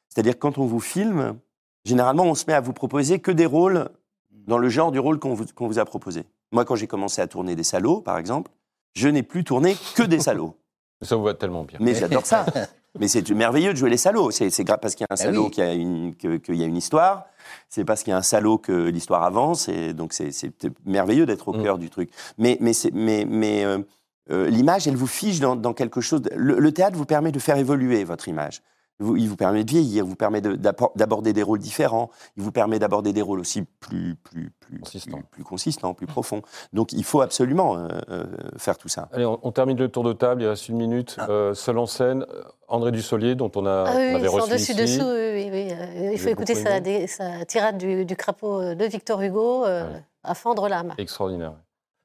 C'est-à-dire quand on vous filme, généralement, on se met à vous proposer que des rôles dans le genre du rôle qu'on vous a proposé. Moi, quand j'ai commencé à tourner des salauds, par exemple, je n'ai plus tourné que des salauds. Ça vous va tellement bien. Mais j'adore ça. Mais c'est merveilleux de jouer les salauds. C'est parce qu'il y a un Ah salaud oui. qui a une, que- qu'il y a une histoire. C'est parce qu'il y a un salaud que l'histoire avance. Et donc c'est c'est merveilleux d'être au Mm. cœur du truc. Mais, mais, c'est- mais, mais euh, euh, l'image, elle vous fiche dans, dans quelque chose. de- Le, le théâtre vous permet de faire évoluer votre image. Vous- il vous permet de vieillir, vous permet de- d'aborder des rôles différents, il vous permet d'aborder des rôles aussi plus, plus, plus, Consistants. plus, plus consistants, plus profonds. Donc il faut absolument euh, euh, faire tout ça. Allez, on, on termine le tour de table, il reste une minute. Euh, seul en scène, euh, André Dussolier, dont on, a, Ah on oui, avait sans reçu dessus ici. dessous, oui, oui, oui. Euh, Il faut écouter sa, aimé. dé- sa tirade du, du crapaud euh, de Victor Hugo euh, Ouais. à fendre l'âme. Extraordinaire.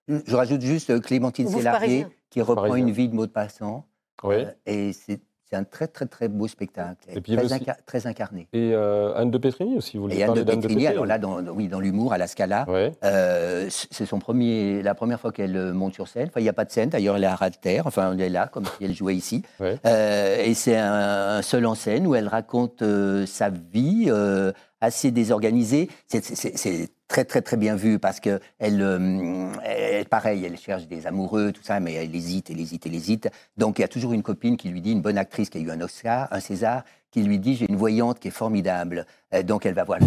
Je rajoute juste euh, Clémentine parisien. qui reprend Parisien. une vie de mot de passant. Oui. Euh, et c'est c'est un très, très, très beau spectacle. Et puis très, aussi- incarné. Et euh, Anne de Pétrini aussi, vous voulez Et Anne de Pétrini alors là, dans, oui, dans l'humour, à la Scala, Ouais. euh, c'est son premier, la première fois qu'elle euh, monte sur scène. Enfin, il n'y a pas de scène, d'ailleurs, elle est à ras de terre. Enfin, elle est là, comme si elle jouait ici. Ouais. Euh, et c'est un, un seul en scène où elle raconte sa vie assez désorganisée. C'est très, très, très bien vu parce que elle, euh, elle, pareil, elle cherche des amoureux, tout ça, mais elle hésite, elle hésite, elle hésite. Donc, il y a toujours une copine qui lui dit, une bonne actrice qui a eu un Oscar, un César, qui lui dit J'ai une voyante qui est formidable. Euh, donc, elle va voir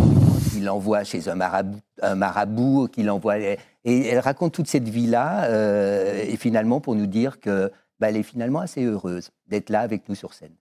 il l'envoie chez un marabout, un marabout qui l'envoie. Et elle raconte toute cette vie-là, euh, et finalement, pour nous dire que bah, elle est finalement assez heureuse d'être là avec nous sur scène.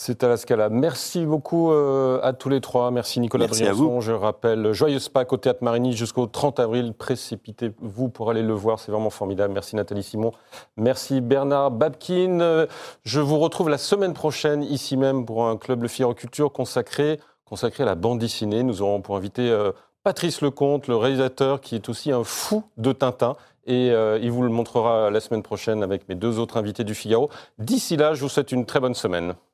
C'est à la Scala. Merci beaucoup euh, à tous les trois. Merci Nicolas Merci Briançon. Je rappelle, Joyeuse Pâques au Théâtre Marigny jusqu'au 30 avril. Précipitez-vous pour aller le voir, c'est vraiment formidable. Merci Nathalie Simon. Merci Bernard Babkin. Je vous retrouve la semaine prochaine ici même pour un Club Le Figaro Culture consacré, consacré à la bande dessinée. Nous aurons pour inviter euh, Patrice Lecomte, le réalisateur qui est aussi un fou de Tintin et euh, il vous le montrera la semaine prochaine avec mes deux autres invités du Figaro. D'ici là, je vous souhaite une très bonne semaine.